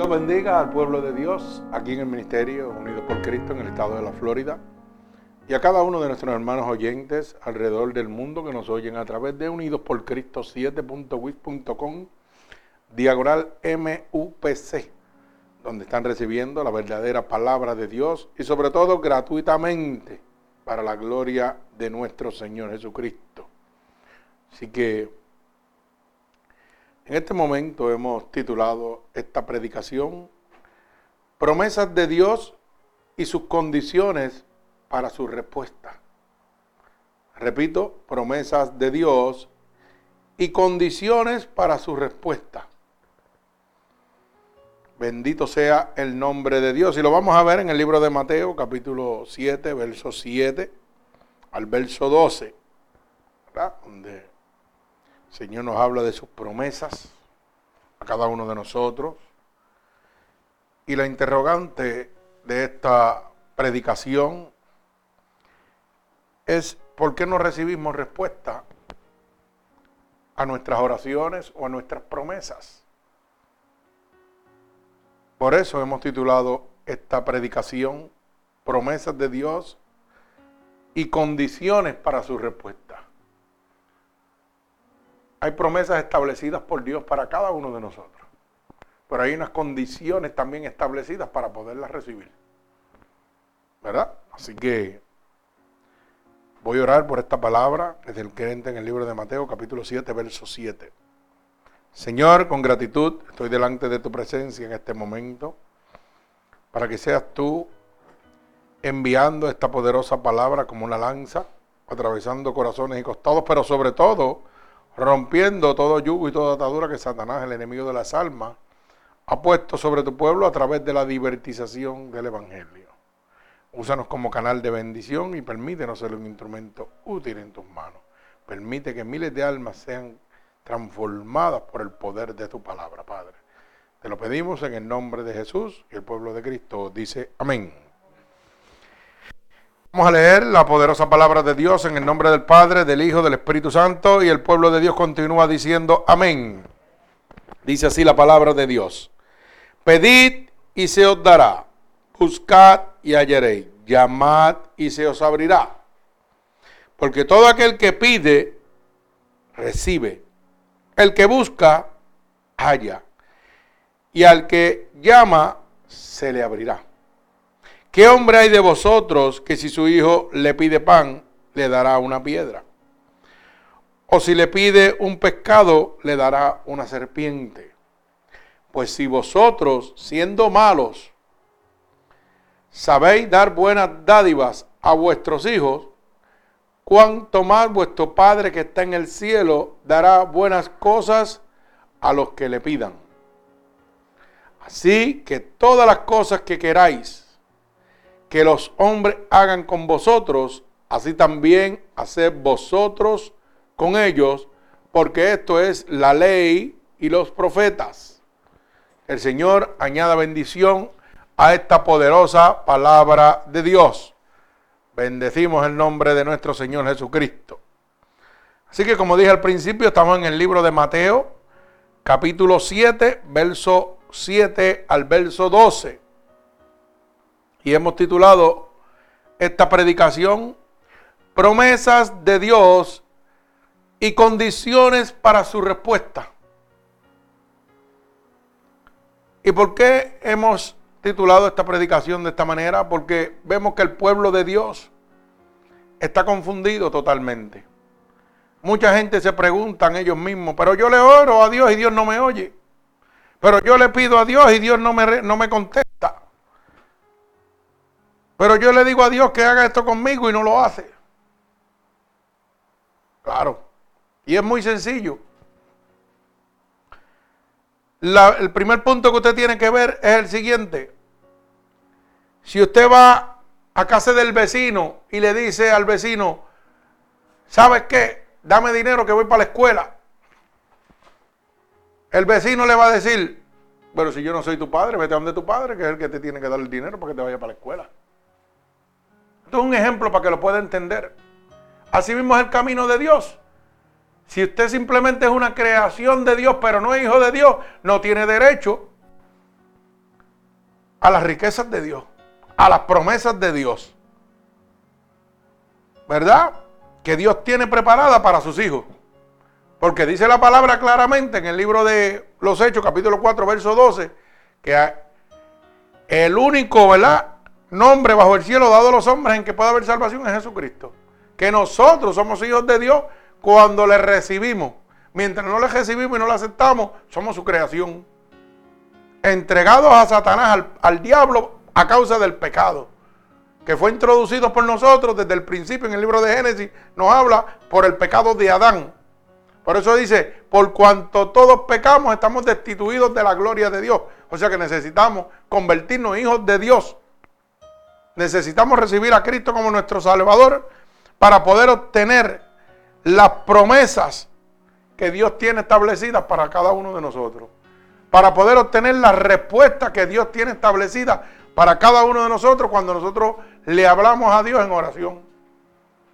Dios bendiga al pueblo de Dios aquí en el Ministerio Unidos por Cristo en el estado de la Florida y a cada uno de nuestros hermanos oyentes alrededor del mundo que nos oyen a través de Unidos por Cristo 7.wix.com diagonal MUPC donde están recibiendo la verdadera palabra de Dios y sobre todo gratuitamente para la gloria de nuestro Señor Jesucristo. Así que en este momento hemos titulado esta predicación Promesas de Dios y sus condiciones para su respuesta. Repito, promesas de Dios y condiciones para su respuesta. Bendito sea el nombre de Dios. Y lo vamos a ver en el libro de Mateo, capítulo 7, verso 7 al verso 12, ¿verdad? El Señor nos habla de sus promesas a cada uno de nosotros. Y la interrogante de esta predicación es ¿por qué no recibimos respuesta a nuestras oraciones o a nuestras promesas? Por eso hemos titulado esta predicación Promesas de Dios y condiciones para su respuesta. Hay promesas establecidas por Dios para cada uno de nosotros, pero hay unas condiciones también establecidas para poderlas recibir. ¿Verdad? Así que voy a orar por esta palabra desde el creyente en el libro de Mateo, capítulo 7, verso 7. Señor, con gratitud estoy delante de tu presencia en este momento para que seas tú enviando esta poderosa palabra como una lanza, atravesando corazones y costados, pero sobre todo rompiendo todo yugo y toda atadura que Satanás, el enemigo de las almas, ha puesto sobre tu pueblo a través de la divertización del Evangelio. Úsanos como canal de bendición y permítenos ser un instrumento útil en tus manos. Permite que miles de almas sean transformadas por el poder de tu palabra, Padre. Te lo pedimos en el nombre de Jesús y el pueblo de Cristo dice amén. Vamos a leer la poderosa palabra de Dios en el nombre del Padre, del Hijo, del Espíritu Santo y el pueblo de Dios continúa diciendo amén. Dice así la palabra de Dios. Pedid y se os dará. Buscad y hallaréis. Llamad y se os abrirá. Porque todo aquel que pide, recibe. El que busca, halla. Y al que llama, se le abrirá. ¿Qué hombre hay de vosotros que si su hijo le pide pan, le dará una piedra? O si le pide un pescado, le dará una serpiente. Pues si vosotros, siendo malos, sabéis dar buenas dádivas a vuestros hijos, cuánto más vuestro Padre que está en el cielo dará buenas cosas a los que le pidan. Así que todas las cosas que queráis que los hombres hagan con vosotros, así también haced vosotros con ellos, porque esto es la ley y los profetas. El Señor añada bendición a esta poderosa palabra de Dios. Bendecimos el nombre de nuestro Señor Jesucristo. Así que como dije al principio, estamos en el libro de Mateo, capítulo 7, verso 7 al verso 12. Y hemos titulado esta predicación Promesas de Dios y condiciones para su respuesta. ¿Y por qué hemos titulado esta predicación de esta manera porque vemos que el pueblo de Dios está confundido totalmente. Mucha gente se preguntan ellos mismos, pero yo le oro a Dios y Dios no me oye. Pero yo le pido a Dios y Dios no me, no me contesta. Pero yo le digo a Dios que haga esto conmigo y no lo hace. Claro. Y es muy sencillo el primer punto que usted tiene que ver es el siguiente. Si usted va a casa del vecino y le dice al vecino, ¿sabes qué? Dame dinero que voy para la escuela. El vecino le va a decir, pero si yo no soy tu padre, vete a donde tu padre, que es el que te tiene que dar el dinero para que te vaya para la escuela. Esto es un ejemplo para que lo pueda entender. Así mismo es el camino de Dios. Si usted simplemente es una creación de Dios, pero no es hijo de Dios, no tiene derecho a las riquezas de Dios, a las promesas de Dios. ¿Verdad? Que Dios tiene preparada para sus hijos. Porque dice la palabra claramente en el libro de los Hechos, capítulo 4, verso 12, que el único, ¿verdad? Nombre bajo el cielo dado a los hombres en que pueda haber salvación es Jesucristo. Que nosotros somos hijos de Dios cuando le recibimos. Mientras no le recibimos y no le aceptamos, somos su creación. Entregados a Satanás, al, al diablo, a causa del pecado. Que fue introducido por nosotros desde el principio en el libro de Génesis. Nos habla por el pecado de Adán. Por eso dice, por cuanto todos pecamos, estamos destituidos de la gloria de Dios. O sea que necesitamos convertirnos en hijos de Dios. Necesitamos recibir a Cristo como nuestro Salvador para poder obtener las promesas que Dios tiene establecidas para cada uno de nosotros. Para poder obtener las respuestas que Dios tiene establecidas para cada uno de nosotros cuando nosotros le hablamos a Dios en oración.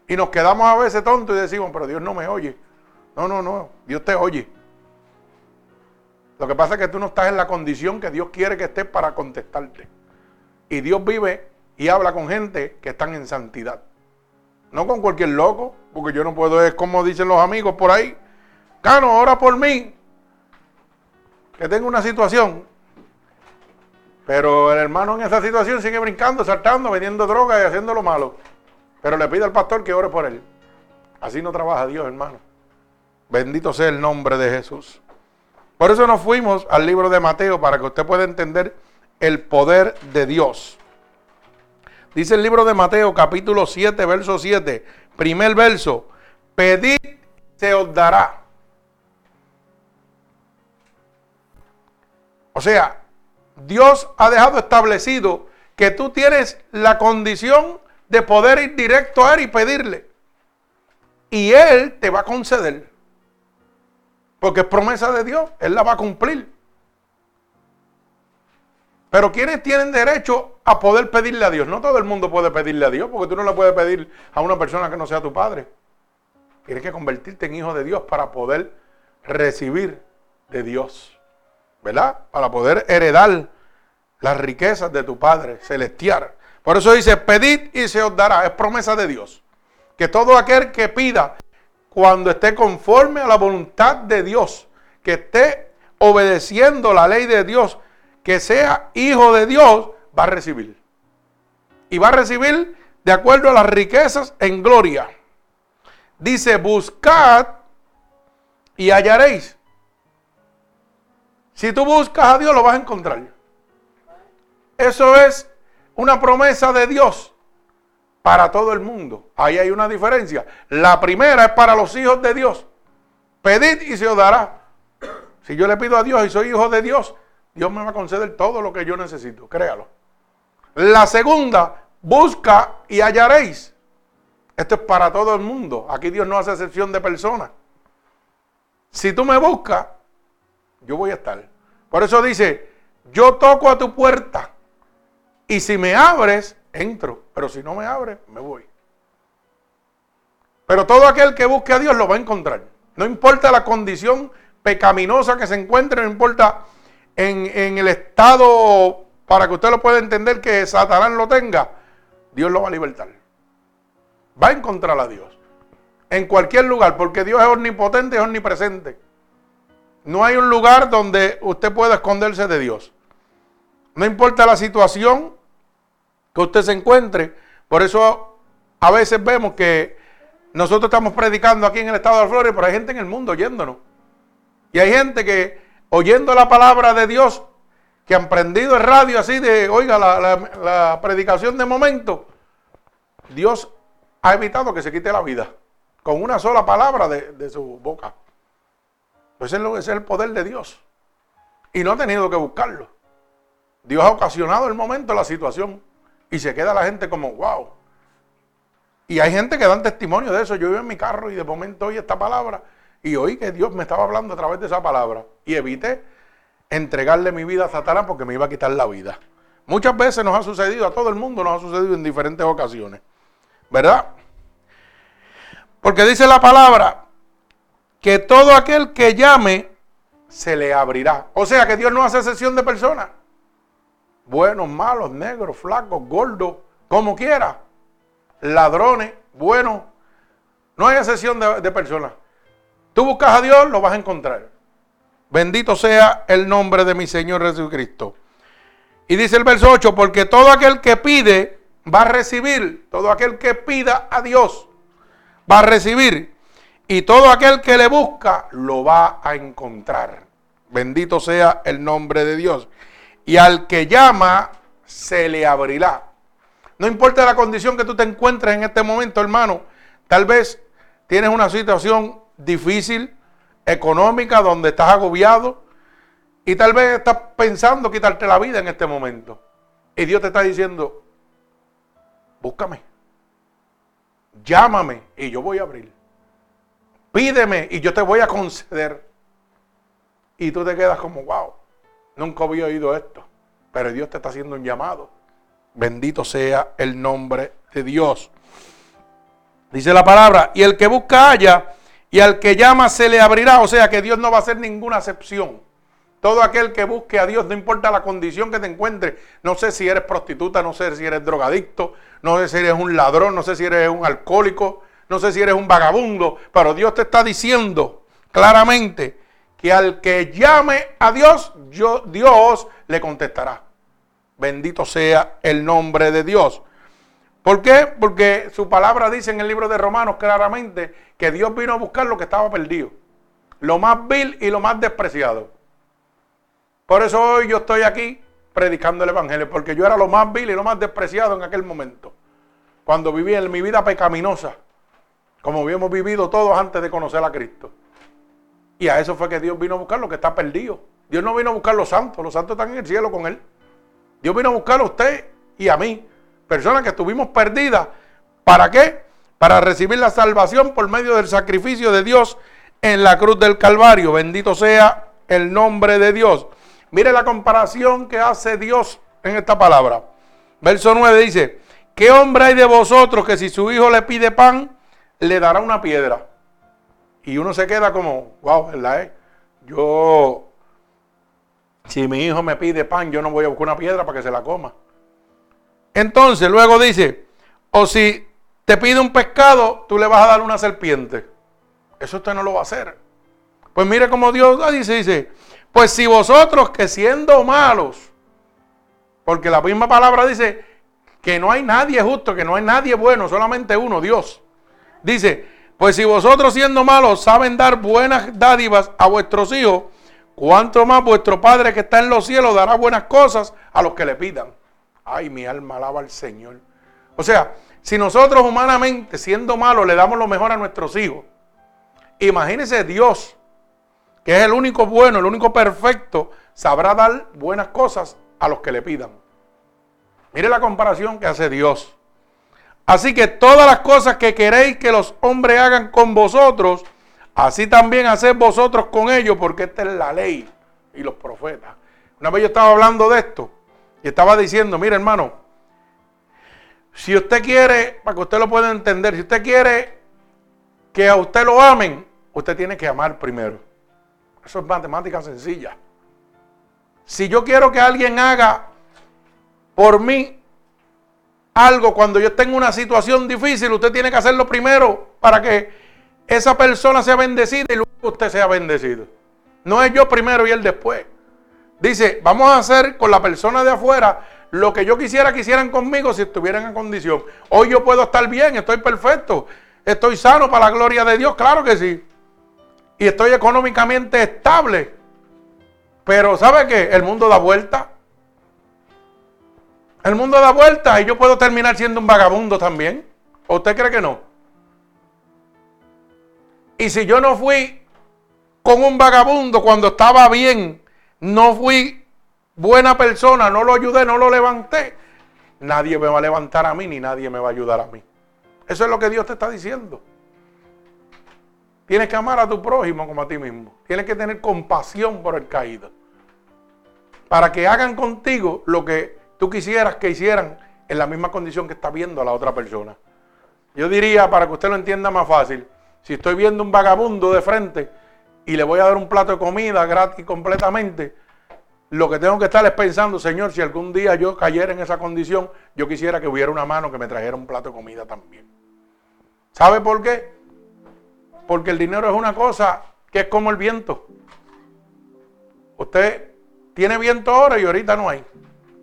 Y nos quedamos a veces tontos y decimos, pero Dios no me oye. No, no, no, Dios te oye. Lo que pasa es que tú no estás en la condición que Dios quiere que estés para contestarte. Y Dios vive y habla con gente que están en santidad. No con cualquier loco, porque yo no puedo, es como dicen los amigos por ahí. Cano, ora por mí, que tengo una situación. Pero el hermano en esa situación sigue brincando, saltando, vendiendo droga y haciendo lo malo. Pero le pide al pastor que ore por él. Así no trabaja Dios, hermano. Bendito sea el nombre de Jesús. Por eso nos fuimos al libro de Mateo para que usted pueda entender el poder de Dios. Dice el libro de Mateo capítulo 7, verso 7, primer verso, pedid se os dará. O sea, Dios ha dejado establecido que tú tienes la condición de poder ir directo a Él y pedirle. Y Él te va a conceder. Porque es promesa de Dios, Él la va a cumplir. Pero ¿quiénes tienen derecho a poder pedirle a Dios? No todo el mundo puede pedirle a Dios, porque tú no le puedes pedir a una persona que no sea tu padre. Tienes que convertirte en hijo de Dios para poder recibir de Dios. ¿Verdad? Para poder heredar las riquezas de tu Padre celestial. Por eso dice, pedid y se os dará. Es promesa de Dios. Que todo aquel que pida cuando esté conforme a la voluntad de Dios, que esté obedeciendo la ley de Dios, que sea hijo de Dios, va a recibir. Y va a recibir de acuerdo a las riquezas en gloria. Dice, buscad y hallaréis. Si tú buscas a Dios, lo vas a encontrar. Eso es una promesa de Dios para todo el mundo. Ahí hay una diferencia. La primera es para los hijos de Dios. Pedid y se os dará. Si yo le pido a Dios y soy hijo de Dios, Dios me va a conceder todo lo que yo necesito, créalo. La segunda, busca y hallaréis. Esto es para todo el mundo. Aquí Dios no hace excepción de personas. Si tú me buscas, yo voy a estar. Por eso dice, yo toco a tu puerta y si me abres, entro, pero si no me abre, me voy. Pero todo aquel que busque a Dios lo va a encontrar. No importa la condición pecaminosa que se encuentre, no importa en, el estado para que usted lo pueda entender que Satanás lo tenga, Dios lo va a libertar. Va a encontrar a Dios. En cualquier lugar, porque Dios es omnipotente, es omnipresente. No hay un lugar donde usted pueda esconderse de Dios. No importa la situación, que usted se encuentre. Por eso a veces vemos que nosotros estamos predicando aquí en el estado de Florida, pero hay gente en el mundo oyéndonos. Y hay gente que oyendo la palabra de Dios, que han prendido el radio así de, oiga, la, predicación de momento, Dios ha evitado que se quite la vida con una sola palabra de, su boca. Pues ese es el poder de Dios. Y no ha tenido que buscarlo. Dios ha ocasionado el momento, la situación. Y se queda la gente como, wow. Y hay gente que dan testimonio de eso. Yo iba en mi carro y de momento oí esta palabra y oí que Dios me estaba hablando a través de esa palabra. Y evité entregarle mi vida a Satanás porque me iba a quitar la vida. Muchas veces nos ha sucedido, a todo el mundo nos ha sucedido en diferentes ocasiones. ¿Verdad? Porque dice la palabra que todo aquel que llame se le abrirá. O sea que Dios no hace excepción de personas. buenos, malos, negros, flacos, gordos, como quiera, ladrones, buenos. No hay excepción de, de personas. Tú buscas a Dios, lo vas a encontrar. Bendito sea el nombre de mi Señor Jesucristo. Y dice el verso 8, porque todo aquel que pide va a recibir, todo aquel que pida a Dios va a recibir, y todo aquel que le busca lo va a encontrar. Bendito sea el nombre de Dios. Y al que llama, se le abrirá. No importa la condición que tú te encuentres en este momento, hermano. Tal vez tienes una situación difícil, económica, donde estás agobiado. Y tal vez estás pensando quitarte la vida en este momento. Y Dios te está diciendo, búscame. Llámame y yo voy a abrir. Pídeme y yo te voy a conceder. Y tú te quedas como, wow, nunca había oído esto. Pero Dios te está haciendo un llamado. Bendito sea el nombre de Dios. Dice la palabra, y el que busca haya, y al que llama se le abrirá. O sea que Dios no va a hacer ninguna excepción. Todo aquel que busque a Dios, no importa la condición que te encuentres, no sé si eres prostituta, no sé si eres drogadicto, no sé si eres un ladrón, no sé si eres un alcohólico, no sé si eres un vagabundo, pero Dios te está diciendo claramente que al que llame a Dios, Dios le contestará. Bendito sea el nombre de Dios. ¿Por qué? Porque su palabra dice en el libro de Romanos claramente que Dios vino a buscar lo que estaba perdido. Lo más vil y lo más despreciado. Por eso hoy yo estoy aquí predicando el Evangelio, porque yo era lo más vil y lo más despreciado en aquel momento. Cuando vivía en mi vida pecaminosa, como habíamos vivido todos antes de conocer a Cristo. Y a eso fue que Dios vino a buscar lo que está perdido. Dios no vino a buscar los santos, los santos están en el cielo con Él. Dios vino a buscar a usted y a mí, personas que estuvimos perdidas. ¿Para qué? Para recibir la salvación por medio del sacrificio de Dios en la cruz del Calvario. Bendito sea el nombre de Dios. Mire la comparación que hace Dios en esta palabra. Verso 9 dice, ¿qué hombre hay de vosotros que si su hijo le pide pan, le dará una piedra? Y uno se queda como, wow, ¿verdad? Eh? Yo, si mi hijo me pide pan, yo no voy a buscar una piedra para que se la coma. Entonces, luego dice, o si te pide un pescado, tú le vas a dar una serpiente. Eso usted no lo va a hacer. Pues mire cómo Dios dice, dice, pues si vosotros que siendo malos, porque la misma palabra dice que no hay nadie justo, que no hay nadie bueno, solamente uno, Dios. Dice, pues si vosotros siendo malos saben dar buenas dádivas a vuestros hijos, cuánto más vuestro Padre que está en los cielos dará buenas cosas a los que le pidan. Ay, mi alma alaba al Señor. O sea, si nosotros humanamente siendo malos le damos lo mejor a nuestros hijos, imagínese Dios que es el único bueno, el único perfecto, sabrá dar buenas cosas a los que le pidan. Mire la comparación que hace Dios. Así que todas las cosas que queréis que los hombres hagan con vosotros, así también haced vosotros con ellos, porque esta es la ley y los profetas. Una vez yo estaba hablando de esto y estaba diciendo, mire hermano, si usted quiere, para que usted lo pueda entender, si usted quiere que a usted lo amen, usted tiene que amar primero. Eso es matemática sencilla. Si yo quiero que alguien haga por mí algo cuando yo tengo una situación difícil, usted tiene que hacerlo primero para que esa persona sea bendecida y luego usted sea bendecido. No es yo primero y él después. Dice, vamos a hacer con la persona de afuera lo que yo quisiera que hicieran conmigo si estuvieran en condición. Hoy yo puedo estar bien, estoy perfecto, estoy sano para la gloria de Dios, claro que sí y estoy económicamente estable. Pero ¿sabe qué? El mundo da vuelta. El mundo da vuelta y yo puedo terminar siendo un vagabundo también. ¿O usted cree que no? Y si yo no fui con un vagabundo cuando estaba bien, no fui buena persona, no lo ayudé, no lo levanté, nadie me va a levantar a mí ni nadie me va a ayudar a mí. Eso es lo que Dios te está diciendo. Tienes que amar a tu prójimo como a ti mismo. Tienes que tener compasión por el caído. Para que hagan contigo lo que tú quisieras que hicieran en la misma condición que está viendo a la otra persona. Yo diría, para que usted lo entienda más fácil, si estoy viendo un vagabundo de frente y le voy a dar un plato de comida gratis completamente, lo que tengo que estar es pensando, Señor, si algún día yo cayera en esa condición, yo quisiera que hubiera una mano que me trajera un plato de comida también. ¿Sabe por qué? Porque el dinero es una cosa que es como el viento. Usted tiene viento ahora y ahorita no hay.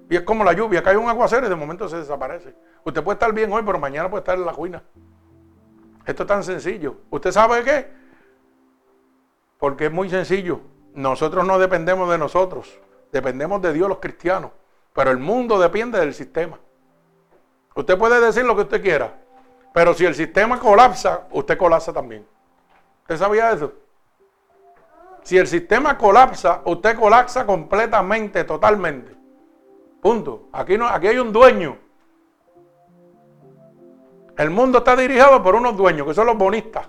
Y es como la lluvia, cae un aguacero y de momento se desaparece. Usted puede estar bien hoy, pero mañana puede estar en la cuina. Esto es tan sencillo. ¿Usted sabe qué? Porque es muy sencillo. Nosotros no dependemos de nosotros. Dependemos de Dios los cristianos. Pero el mundo depende del sistema. Usted puede decir lo que usted quiera. Pero si el sistema colapsa, usted colapsa también. ¿Usted sabía eso? Si el sistema colapsa, usted colapsa completamente, totalmente. Punto. Aquí, no, aquí hay un dueño. El mundo está dirigido por unos dueños, que son los bonistas.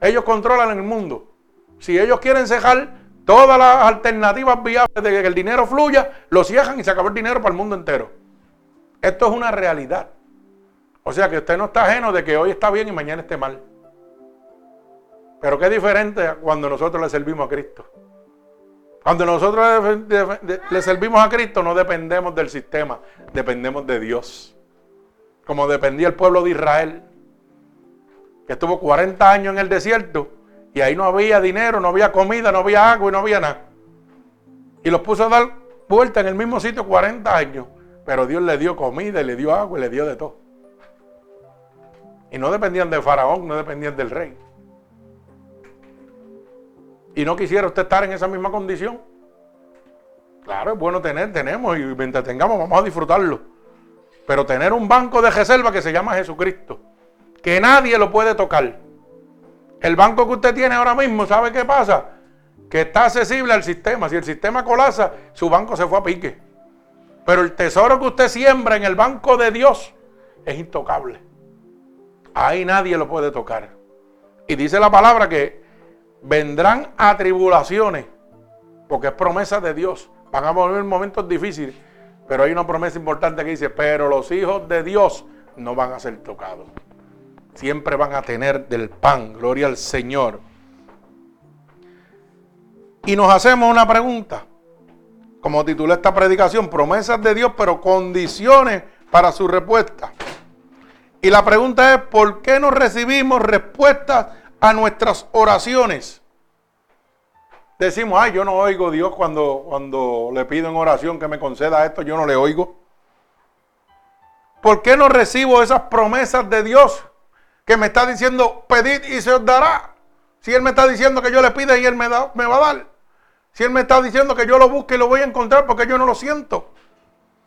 Ellos controlan el mundo. Si ellos quieren cejar todas las alternativas viables de que el dinero fluya, lo cierran y se acabó el dinero para el mundo entero. Esto es una realidad. O sea que usted no está ajeno de que hoy está bien y mañana esté mal. Pero qué diferente cuando nosotros le servimos a Cristo. Cuando nosotros le servimos a Cristo no dependemos del sistema, dependemos de Dios. Como dependía el pueblo de Israel, que estuvo 40 años en el desierto y ahí no había dinero, no había comida, no había agua y no había nada. Y los puso a dar vuelta en el mismo sitio 40 años. Pero Dios le dio comida y le dio agua y le dio de todo. Y no dependían de Faraón, no dependían del rey y no quisiera usted estar en esa misma condición. Claro, es bueno tener, tenemos y mientras tengamos vamos a disfrutarlo. Pero tener un banco de reserva que se llama Jesucristo, que nadie lo puede tocar. El banco que usted tiene ahora mismo, ¿sabe qué pasa? Que está accesible al sistema. Si el sistema colapsa, su banco se fue a pique. Pero el tesoro que usted siembra en el banco de Dios es intocable. Ahí nadie lo puede tocar. Y dice la palabra que vendrán atribulaciones, porque es promesa de Dios. Van a volver momentos difíciles, pero hay una promesa importante que dice, pero los hijos de Dios no van a ser tocados. Siempre van a tener del pan, gloria al Señor. Y nos hacemos una pregunta, como titulé esta predicación, promesas de Dios, pero condiciones para su respuesta. Y la pregunta es, ¿por qué no recibimos respuestas a nuestras oraciones. Decimos, ay, yo no oigo a Dios cuando, cuando le pido en oración que me conceda esto, yo no le oigo. ¿Por qué no recibo esas promesas de Dios que me está diciendo, pedid y se os dará? Si Él me está diciendo que yo le pida y Él me, va a dar. Si Él me está diciendo que yo lo busque y lo voy a encontrar porque yo no lo siento.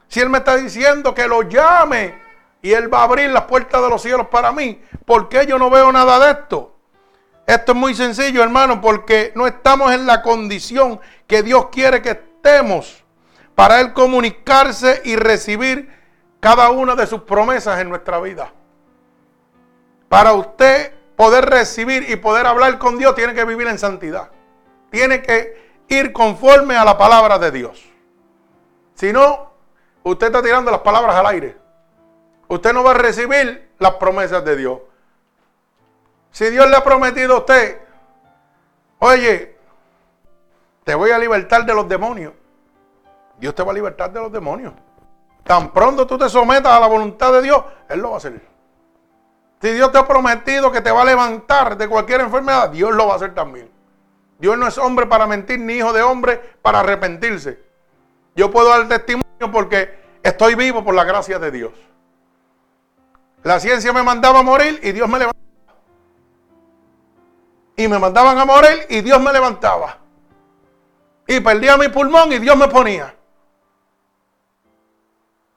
Si Él me está diciendo que lo llame y Él va a abrir las puertas de los cielos para mí, ¿por qué yo no veo nada de esto? Esto es muy sencillo, hermano, porque no estamos en la condición que Dios quiere que estemos para Él comunicarse y recibir cada una de sus promesas en nuestra vida. Para usted poder recibir y poder hablar con Dios, tiene que vivir en santidad. Tiene que ir conforme a la palabra de Dios. Si no, usted está tirando las palabras al aire. Usted no va a recibir las promesas de Dios. Si Dios le ha prometido a usted, oye, te voy a libertar de los demonios. Dios te va a libertar de los demonios. Tan pronto tú te sometas a la voluntad de Dios, Él lo va a hacer. Si Dios te ha prometido que te va a levantar de cualquier enfermedad, Dios lo va a hacer también. Dios no es hombre para mentir, ni hijo de hombre para arrepentirse. Yo puedo dar testimonio porque estoy vivo por la gracia de Dios. La ciencia me mandaba a morir y Dios me levantó y me mandaban a morir y Dios me levantaba. Y perdía mi pulmón y Dios me ponía.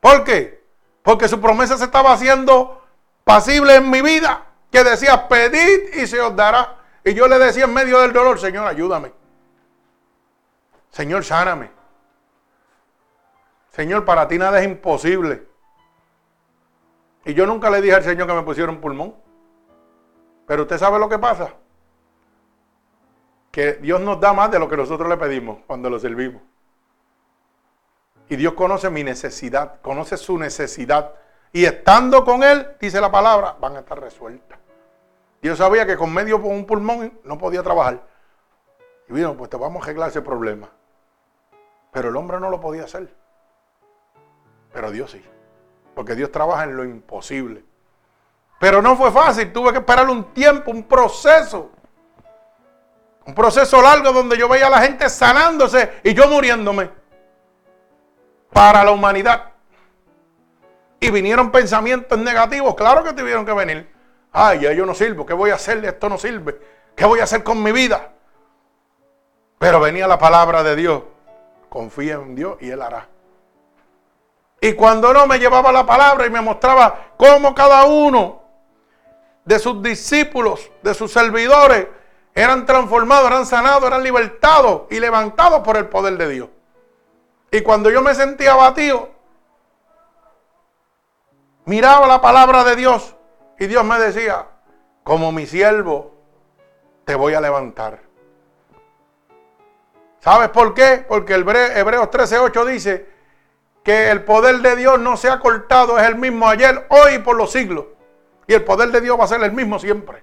¿Por qué? Porque su promesa se estaba haciendo pasible en mi vida, que decía, pedid y se os dará. Y yo le decía en medio del dolor, Señor, ayúdame. Señor, sáname. Señor, para ti nada es imposible. Y yo nunca le dije al Señor que me pusiera un pulmón. Pero usted sabe lo que pasa que Dios nos da más de lo que nosotros le pedimos cuando lo servimos. Y Dios conoce mi necesidad, conoce su necesidad. Y estando con Él, dice la palabra, van a estar resueltas. Dios sabía que con medio un pulmón no podía trabajar. Y vino, pues te vamos a arreglar ese problema. Pero el hombre no lo podía hacer. Pero Dios sí. Porque Dios trabaja en lo imposible. Pero no fue fácil. Tuve que esperar un tiempo, un proceso. Un proceso largo donde yo veía a la gente sanándose y yo muriéndome. Para la humanidad. Y vinieron pensamientos negativos. Claro que tuvieron que venir. Ay, ya yo no sirvo. ¿Qué voy a hacer? Esto no sirve. ¿Qué voy a hacer con mi vida? Pero venía la palabra de Dios. Confía en Dios y Él hará. Y cuando no me llevaba la palabra y me mostraba cómo cada uno de sus discípulos, de sus servidores, eran transformados, eran sanados, eran libertados y levantados por el poder de Dios. Y cuando yo me sentía abatido, miraba la palabra de Dios y Dios me decía, como mi siervo, te voy a levantar. ¿Sabes por qué? Porque el Hebreos 13:8 dice que el poder de Dios no se ha cortado, es el mismo ayer, hoy y por los siglos. Y el poder de Dios va a ser el mismo siempre.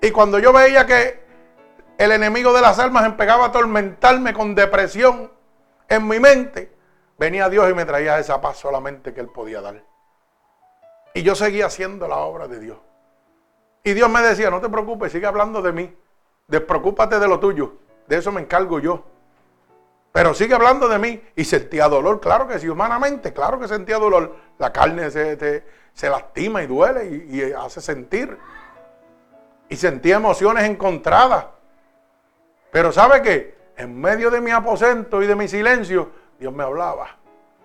Y cuando yo veía que el enemigo de las almas empezaba a atormentarme con depresión en mi mente, venía Dios y me traía esa paz solamente que Él podía dar. Y yo seguía haciendo la obra de Dios. Y Dios me decía, no te preocupes, sigue hablando de mí. Despreocúpate de lo tuyo. De eso me encargo yo. Pero sigue hablando de mí. Y sentía dolor, claro que sí, humanamente, claro que sentía dolor. La carne se, se, lastima y duele y, y hace sentir. Y sentía emociones encontradas. Pero ¿sabe qué? En medio de mi aposento y de mi silencio, Dios me hablaba.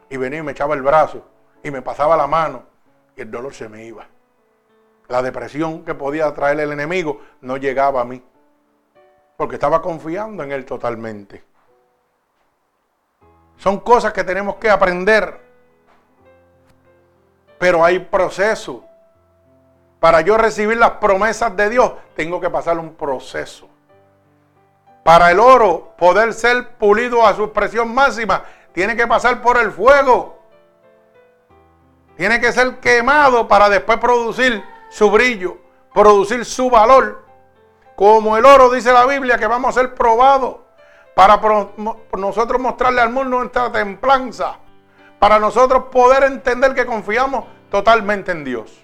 Y venía y me echaba el brazo. Y me pasaba la mano. Y el dolor se me iba. La depresión que podía traer el enemigo no llegaba a mí. Porque estaba confiando en Él totalmente. Son cosas que tenemos que aprender. Pero hay proceso. Para yo recibir las promesas de Dios, tengo que pasar un proceso. Para el oro poder ser pulido a su expresión máxima, tiene que pasar por el fuego. Tiene que ser quemado para después producir su brillo, producir su valor. Como el oro dice la Biblia que vamos a ser probados para nosotros mostrarle al mundo nuestra templanza, para nosotros poder entender que confiamos totalmente en Dios,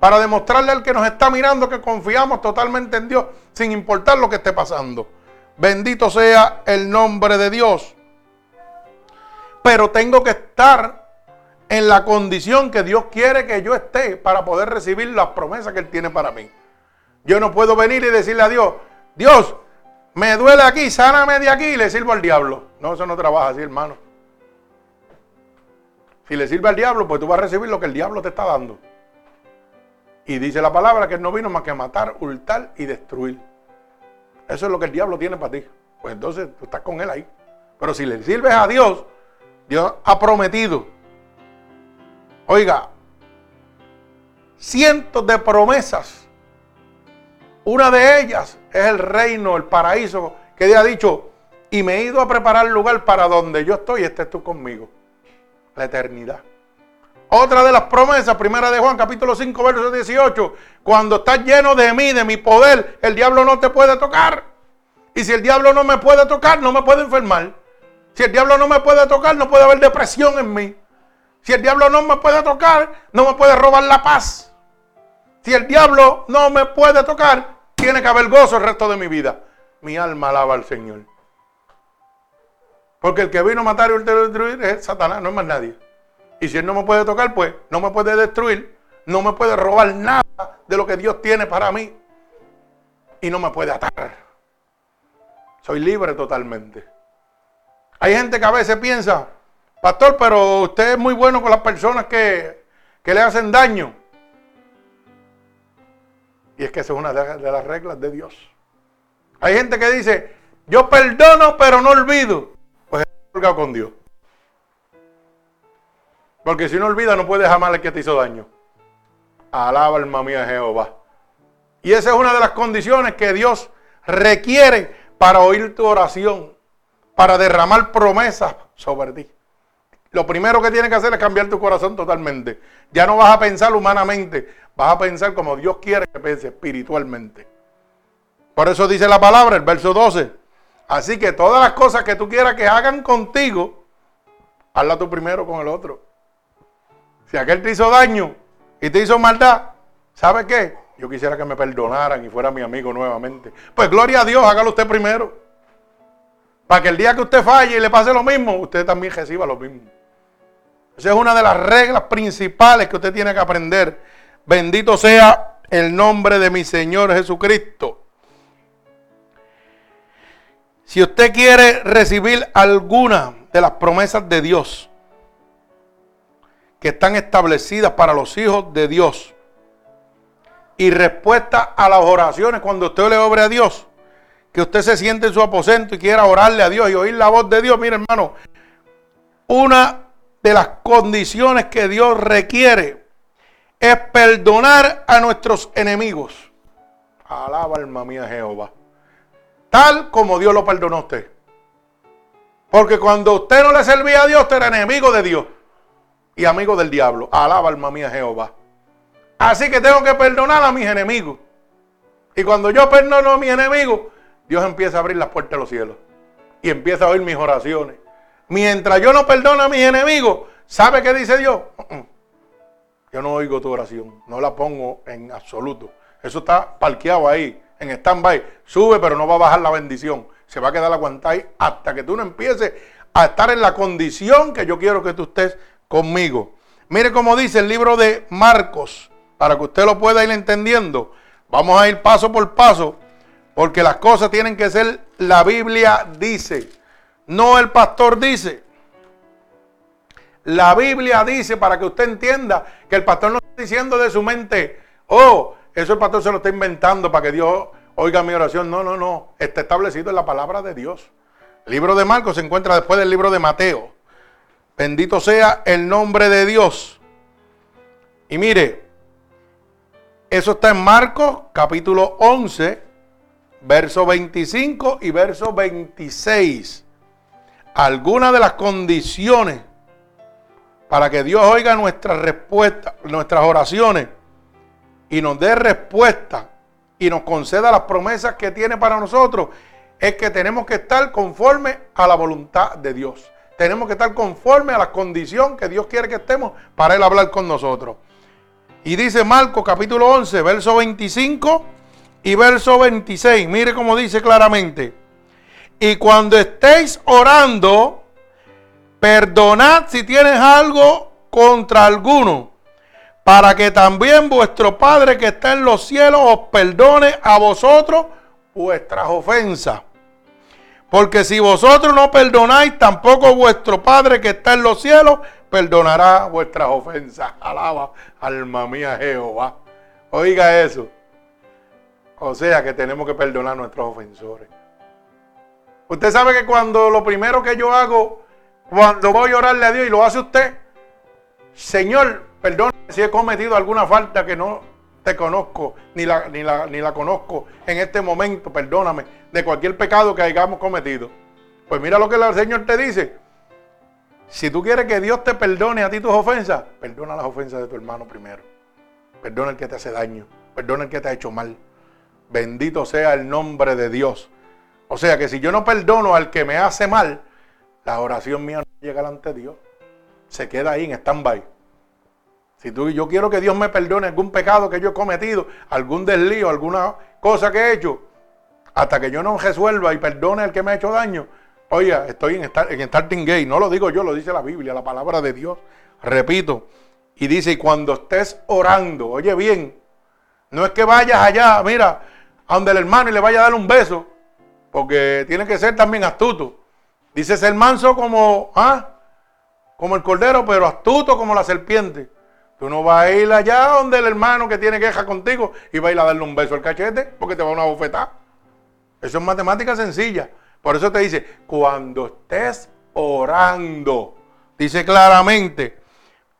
para demostrarle al que nos está mirando que confiamos totalmente en Dios sin importar lo que esté pasando. Bendito sea el nombre de Dios. Pero tengo que estar en la condición que Dios quiere que yo esté para poder recibir las promesas que Él tiene para mí. Yo no puedo venir y decirle a Dios, Dios, me duele aquí, sáname de aquí y le sirvo al diablo. No, eso no trabaja así, hermano. Si le sirve al diablo, pues tú vas a recibir lo que el diablo te está dando. Y dice la palabra que él no vino más que matar, hurtar y destruir. Eso es lo que el diablo tiene para ti. Pues entonces tú estás con él ahí. Pero si le sirves a Dios, Dios ha prometido. Oiga, cientos de promesas una de ellas es el reino, el paraíso, que Dios ha dicho, y me he ido a preparar lugar para donde yo estoy, estés tú conmigo. La eternidad. Otra de las promesas, primera de Juan, capítulo 5, verso 18, cuando estás lleno de mí, de mi poder, el diablo no te puede tocar. Y si el diablo no me puede tocar, no me puede enfermar. Si el diablo no me puede tocar, no puede haber depresión en mí. Si el diablo no me puede tocar, no me puede robar la paz. Si el diablo no me puede tocar, tiene que haber gozo el resto de mi vida. Mi alma alaba al Señor. Porque el que vino a matar y destruir es Satanás, no es más nadie. Y si él no me puede tocar, pues no me puede destruir, no me puede robar nada de lo que Dios tiene para mí. Y no me puede atar. Soy libre totalmente. Hay gente que a veces piensa, pastor, pero usted es muy bueno con las personas que, que le hacen daño. Y es que esa es una de las reglas de Dios. Hay gente que dice, yo perdono pero no olvido. Pues es con Dios. Porque si no olvida no puedes amar al que te hizo daño. Alaba alma mía Jehová. Y esa es una de las condiciones que Dios requiere para oír tu oración, para derramar promesas sobre ti. Lo primero que tiene que hacer es cambiar tu corazón totalmente. Ya no vas a pensar humanamente, vas a pensar como Dios quiere que piense espiritualmente. Por eso dice la palabra, el verso 12. Así que todas las cosas que tú quieras que hagan contigo, hazla tú primero con el otro. Si aquel te hizo daño y te hizo maldad, ¿sabe qué? Yo quisiera que me perdonaran y fuera mi amigo nuevamente. Pues gloria a Dios, hágalo usted primero. Para que el día que usted falle y le pase lo mismo, usted también reciba lo mismo. Esa es una de las reglas principales que usted tiene que aprender. Bendito sea el nombre de mi Señor Jesucristo. Si usted quiere recibir alguna de las promesas de Dios que están establecidas para los hijos de Dios y respuesta a las oraciones cuando usted le obre a Dios, que usted se siente en su aposento y quiera orarle a Dios y oír la voz de Dios, mire hermano, una de las condiciones que Dios requiere es perdonar a nuestros enemigos. Alaba alma mía Jehová. Tal como Dios lo perdonó a usted. Porque cuando usted no le servía a Dios, usted era enemigo de Dios y amigo del diablo. Alaba alma mía Jehová. Así que tengo que perdonar a mis enemigos. Y cuando yo perdono a mis enemigos, Dios empieza a abrir las puertas de los cielos. Y empieza a oír mis oraciones. Mientras yo no perdono a mis enemigos, ¿sabe qué dice Dios? Yo no oigo tu oración, no la pongo en absoluto. Eso está parqueado ahí, en stand-by. Sube, pero no va a bajar la bendición. Se va a quedar aguantado ahí hasta que tú no empieces a estar en la condición que yo quiero que tú estés conmigo. Mire cómo dice el libro de Marcos, para que usted lo pueda ir entendiendo. Vamos a ir paso por paso, porque las cosas tienen que ser, la Biblia dice. No el pastor dice. La Biblia dice para que usted entienda que el pastor no está diciendo de su mente, oh, eso el pastor se lo está inventando para que Dios oiga mi oración. No, no, no. Está establecido en la palabra de Dios. El libro de Marcos se encuentra después del libro de Mateo. Bendito sea el nombre de Dios. Y mire, eso está en Marcos capítulo 11, verso 25 y verso 26 algunas de las condiciones para que Dios oiga nuestras respuestas, nuestras oraciones y nos dé respuesta y nos conceda las promesas que tiene para nosotros, es que tenemos que estar conforme a la voluntad de Dios. Tenemos que estar conforme a la condición que Dios quiere que estemos para Él hablar con nosotros. Y dice Marcos capítulo 11, verso 25 y verso 26. Mire cómo dice claramente. Y cuando estéis orando, perdonad si tienes algo contra alguno, para que también vuestro Padre que está en los cielos os perdone a vosotros vuestras ofensas. Porque si vosotros no perdonáis, tampoco vuestro Padre que está en los cielos perdonará vuestras ofensas. Alaba, alma mía Jehová. Oiga eso. O sea que tenemos que perdonar a nuestros ofensores. Usted sabe que cuando lo primero que yo hago, cuando voy a orarle a Dios y lo hace usted, Señor, perdón si he cometido alguna falta que no te conozco, ni la, ni la, ni la conozco en este momento, perdóname, de cualquier pecado que hayamos cometido. Pues mira lo que el Señor te dice. Si tú quieres que Dios te perdone a ti tus ofensas, perdona las ofensas de tu hermano primero. Perdona el que te hace daño. Perdona el que te ha hecho mal. Bendito sea el nombre de Dios. O sea que si yo no perdono al que me hace mal, la oración mía no llega de Dios. Se queda ahí en stand-by. Si tú, yo quiero que Dios me perdone algún pecado que yo he cometido, algún deslío, alguna cosa que he hecho, hasta que yo no resuelva y perdone al que me ha hecho daño, oye, estoy en, en starting gate. No lo digo yo, lo dice la Biblia, la palabra de Dios. Repito. Y dice, y cuando estés orando, oye bien, no es que vayas allá, mira, a donde el hermano y le vaya a dar un beso porque tiene que ser también astuto. Dice ser manso como, ¿ah? como el cordero, pero astuto como la serpiente. Tú no vas a ir allá donde el hermano que tiene queja contigo y va a ir a darle un beso al cachete porque te va a una bofetada. Eso es matemática sencilla. Por eso te dice, cuando estés orando, dice claramente,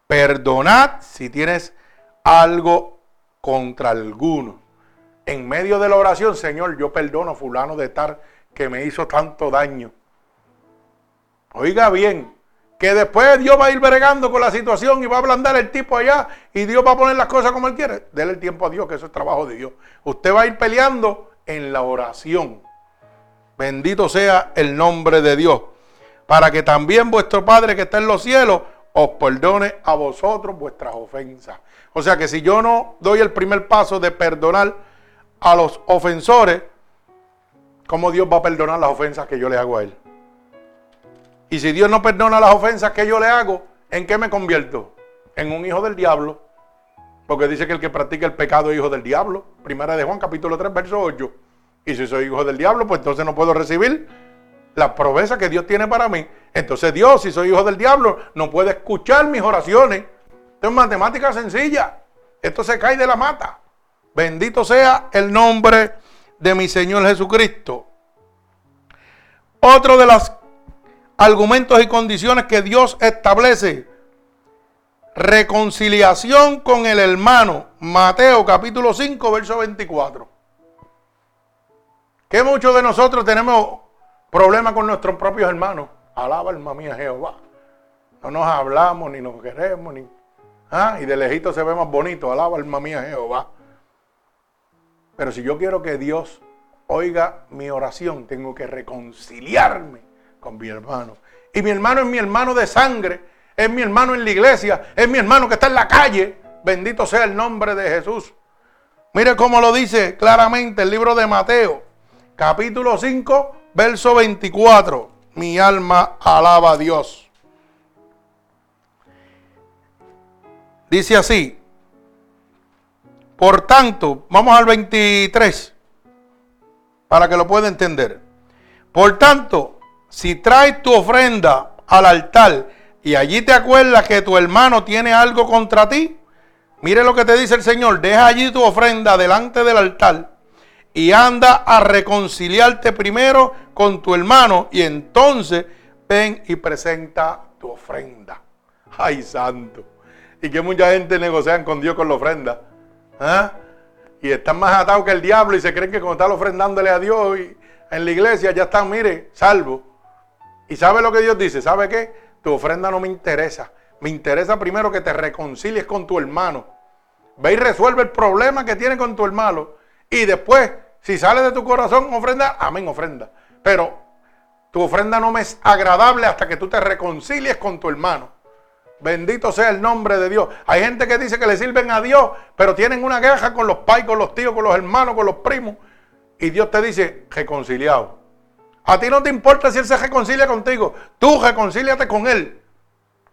perdonad si tienes algo contra alguno en medio de la oración, Señor, yo perdono a fulano de tal que me hizo tanto daño. Oiga bien, que después Dios va a ir bregando con la situación y va a ablandar el tipo allá y Dios va a poner las cosas como Él quiere. Dele el tiempo a Dios, que eso es trabajo de Dios. Usted va a ir peleando en la oración. Bendito sea el nombre de Dios. Para que también vuestro Padre que está en los cielos os perdone a vosotros vuestras ofensas. O sea que si yo no doy el primer paso de perdonar a los ofensores, ¿cómo Dios va a perdonar las ofensas que yo le hago a Él? Y si Dios no perdona las ofensas que yo le hago, ¿en qué me convierto? En un hijo del diablo. Porque dice que el que practica el pecado es hijo del diablo. Primera de Juan capítulo 3, verso 8. Y si soy hijo del diablo, pues entonces no puedo recibir la promesa que Dios tiene para mí. Entonces Dios, si soy hijo del diablo, no puede escuchar mis oraciones. Esto es matemática sencilla. Esto se cae de la mata. Bendito sea el nombre de mi Señor Jesucristo. Otro de los argumentos y condiciones que Dios establece. Reconciliación con el hermano. Mateo capítulo 5, verso 24. Que muchos de nosotros tenemos problemas con nuestros propios hermanos. Alaba alma mía Jehová. No nos hablamos, ni nos queremos, ni. ¿ah? Y de lejito se ve más bonito. Alaba alma mía Jehová. Pero si yo quiero que Dios oiga mi oración, tengo que reconciliarme con mi hermano. Y mi hermano es mi hermano de sangre, es mi hermano en la iglesia, es mi hermano que está en la calle. Bendito sea el nombre de Jesús. Mire cómo lo dice claramente el libro de Mateo, capítulo 5, verso 24. Mi alma alaba a Dios. Dice así, por tanto, vamos al 23 para que lo pueda entender. Por tanto, si traes tu ofrenda al altar y allí te acuerdas que tu hermano tiene algo contra ti, mire lo que te dice el Señor, deja allí tu ofrenda delante del altar y anda a reconciliarte primero con tu hermano y entonces ven y presenta tu ofrenda. Ay, santo. Y que mucha gente negocia con Dios con la ofrenda. ¿Ah? Y están más atados que el diablo y se creen que como están ofrendándole a Dios y en la iglesia ya están, mire, salvo. Y sabe lo que Dios dice, ¿sabe qué? Tu ofrenda no me interesa. Me interesa primero que te reconcilies con tu hermano. Ve y resuelve el problema que tiene con tu hermano. Y después, si sale de tu corazón ofrenda, amén, ofrenda. Pero tu ofrenda no me es agradable hasta que tú te reconcilies con tu hermano. Bendito sea el nombre de Dios. Hay gente que dice que le sirven a Dios, pero tienen una guerra con los pais, con los tíos, con los hermanos, con los primos. Y Dios te dice, reconciliado. A ti no te importa si Él se reconcilia contigo. Tú reconcíliate con Él.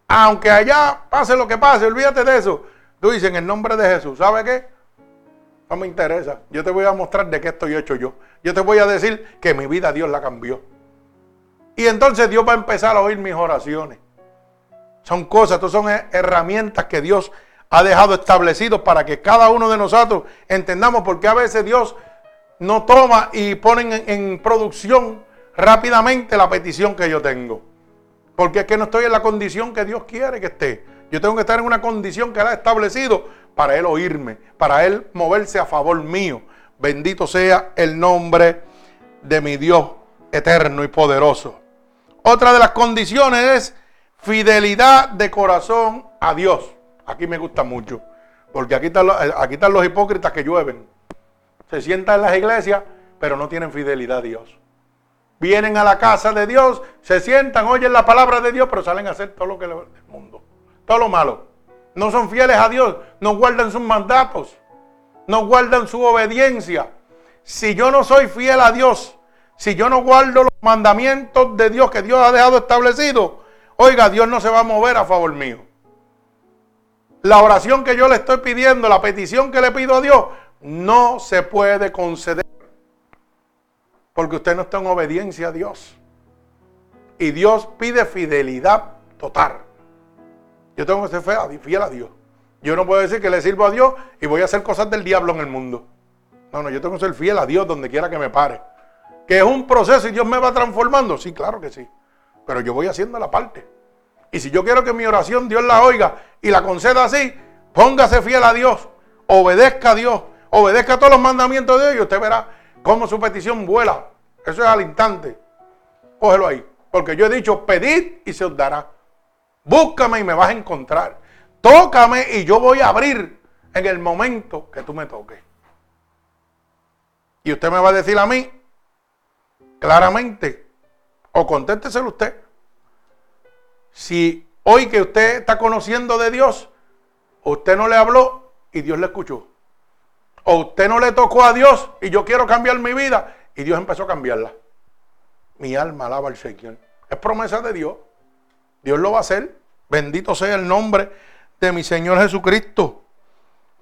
Aunque allá pase lo que pase, olvídate de eso. Tú dices, en el nombre de Jesús, ¿sabe qué? No me interesa. Yo te voy a mostrar de qué estoy hecho yo. Yo te voy a decir que mi vida Dios la cambió. Y entonces Dios va a empezar a oír mis oraciones. Son cosas, estas son herramientas que Dios ha dejado establecidos para que cada uno de nosotros entendamos por qué a veces Dios no toma y pone en, producción rápidamente la petición que yo tengo. Porque es que no estoy en la condición que Dios quiere que esté. Yo tengo que estar en una condición que Él ha establecido para Él oírme, para Él moverse a favor mío. Bendito sea el nombre de mi Dios eterno y poderoso. Otra de las condiciones es Fidelidad de corazón a Dios. Aquí me gusta mucho. Porque aquí están, los, aquí están los hipócritas que llueven. Se sientan en las iglesias, pero no tienen fidelidad a Dios. Vienen a la casa de Dios, se sientan, oyen la palabra de Dios, pero salen a hacer todo lo que el mundo. Todo lo malo. No son fieles a Dios, no guardan sus mandatos, no guardan su obediencia. Si yo no soy fiel a Dios, si yo no guardo los mandamientos de Dios que Dios ha dejado establecido, Oiga, Dios no se va a mover a favor mío. La oración que yo le estoy pidiendo, la petición que le pido a Dios, no se puede conceder. Porque usted no está en obediencia a Dios. Y Dios pide fidelidad total. Yo tengo que ser fiel a Dios. Yo no puedo decir que le sirvo a Dios y voy a hacer cosas del diablo en el mundo. No, no, yo tengo que ser fiel a Dios donde quiera que me pare. Que es un proceso y Dios me va transformando. Sí, claro que sí pero yo voy haciendo la parte. Y si yo quiero que mi oración Dios la oiga y la conceda así, póngase fiel a Dios, obedezca a Dios, obedezca todos los mandamientos de Dios y usted verá cómo su petición vuela. Eso es al instante. Cógelo ahí. Porque yo he dicho, pedid y se os dará. Búscame y me vas a encontrar. Tócame y yo voy a abrir en el momento que tú me toques. Y usted me va a decir a mí, claramente, o contésteselo usted. Si hoy que usted está conociendo de Dios, usted no le habló y Dios le escuchó. O usted no le tocó a Dios y yo quiero cambiar mi vida y Dios empezó a cambiarla. Mi alma alaba al Señor. Es promesa de Dios. Dios lo va a hacer. Bendito sea el nombre de mi Señor Jesucristo.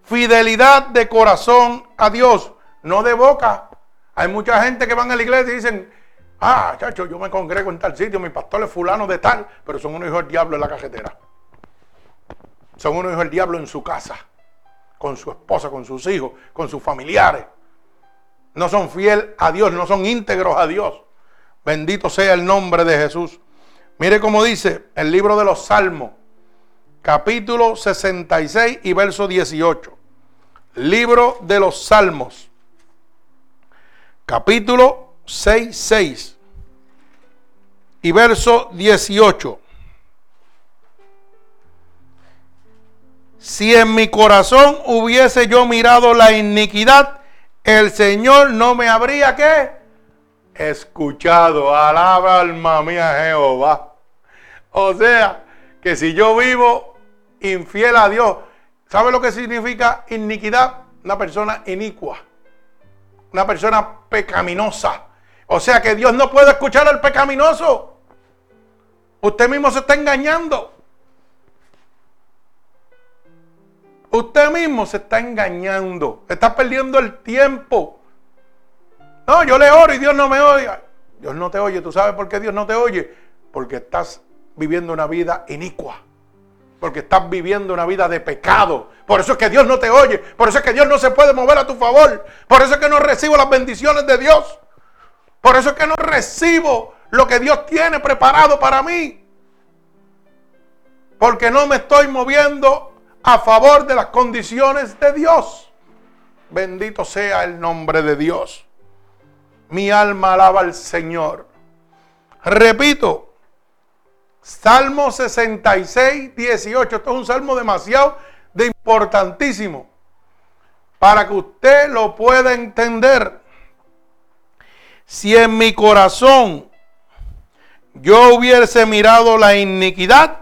Fidelidad de corazón a Dios, no de boca. Hay mucha gente que van a la iglesia y dicen, ah, chacho, yo me congrego en tal sitio, mi pastor es fulano de tal, pero son unos hijos del diablo en la cajetera. Son unos hijos del diablo en su casa, con su esposa, con sus hijos, con sus familiares. No son fieles a Dios, no son íntegros a Dios. Bendito sea el nombre de Jesús. Mire cómo dice el libro de los Salmos, capítulo 66 y verso 18. Libro de los Salmos, capítulo 66 y verso 18. Si en mi corazón hubiese yo mirado la iniquidad, el Señor no me habría que escuchado. Alaba alma mía Jehová. O sea, que si yo vivo infiel a Dios, ¿sabe lo que significa iniquidad? Una persona inicua, una persona pecaminosa. O sea que Dios no puede escuchar al pecaminoso. Usted mismo se está engañando. Usted mismo se está engañando. Está perdiendo el tiempo. No, yo le oro y Dios no me oye. Dios no te oye. ¿Tú sabes por qué Dios no te oye? Porque estás viviendo una vida inicua. Porque estás viviendo una vida de pecado. Por eso es que Dios no te oye. Por eso es que Dios no se puede mover a tu favor. Por eso es que no recibo las bendiciones de Dios. Por eso es que no recibo lo que Dios tiene preparado para mí. Porque no me estoy moviendo a favor de las condiciones de Dios. Bendito sea el nombre de Dios. Mi alma alaba al Señor. Repito, Salmo 66, 18. Esto es un salmo demasiado de importantísimo para que usted lo pueda entender. Si en mi corazón yo hubiese mirado la iniquidad,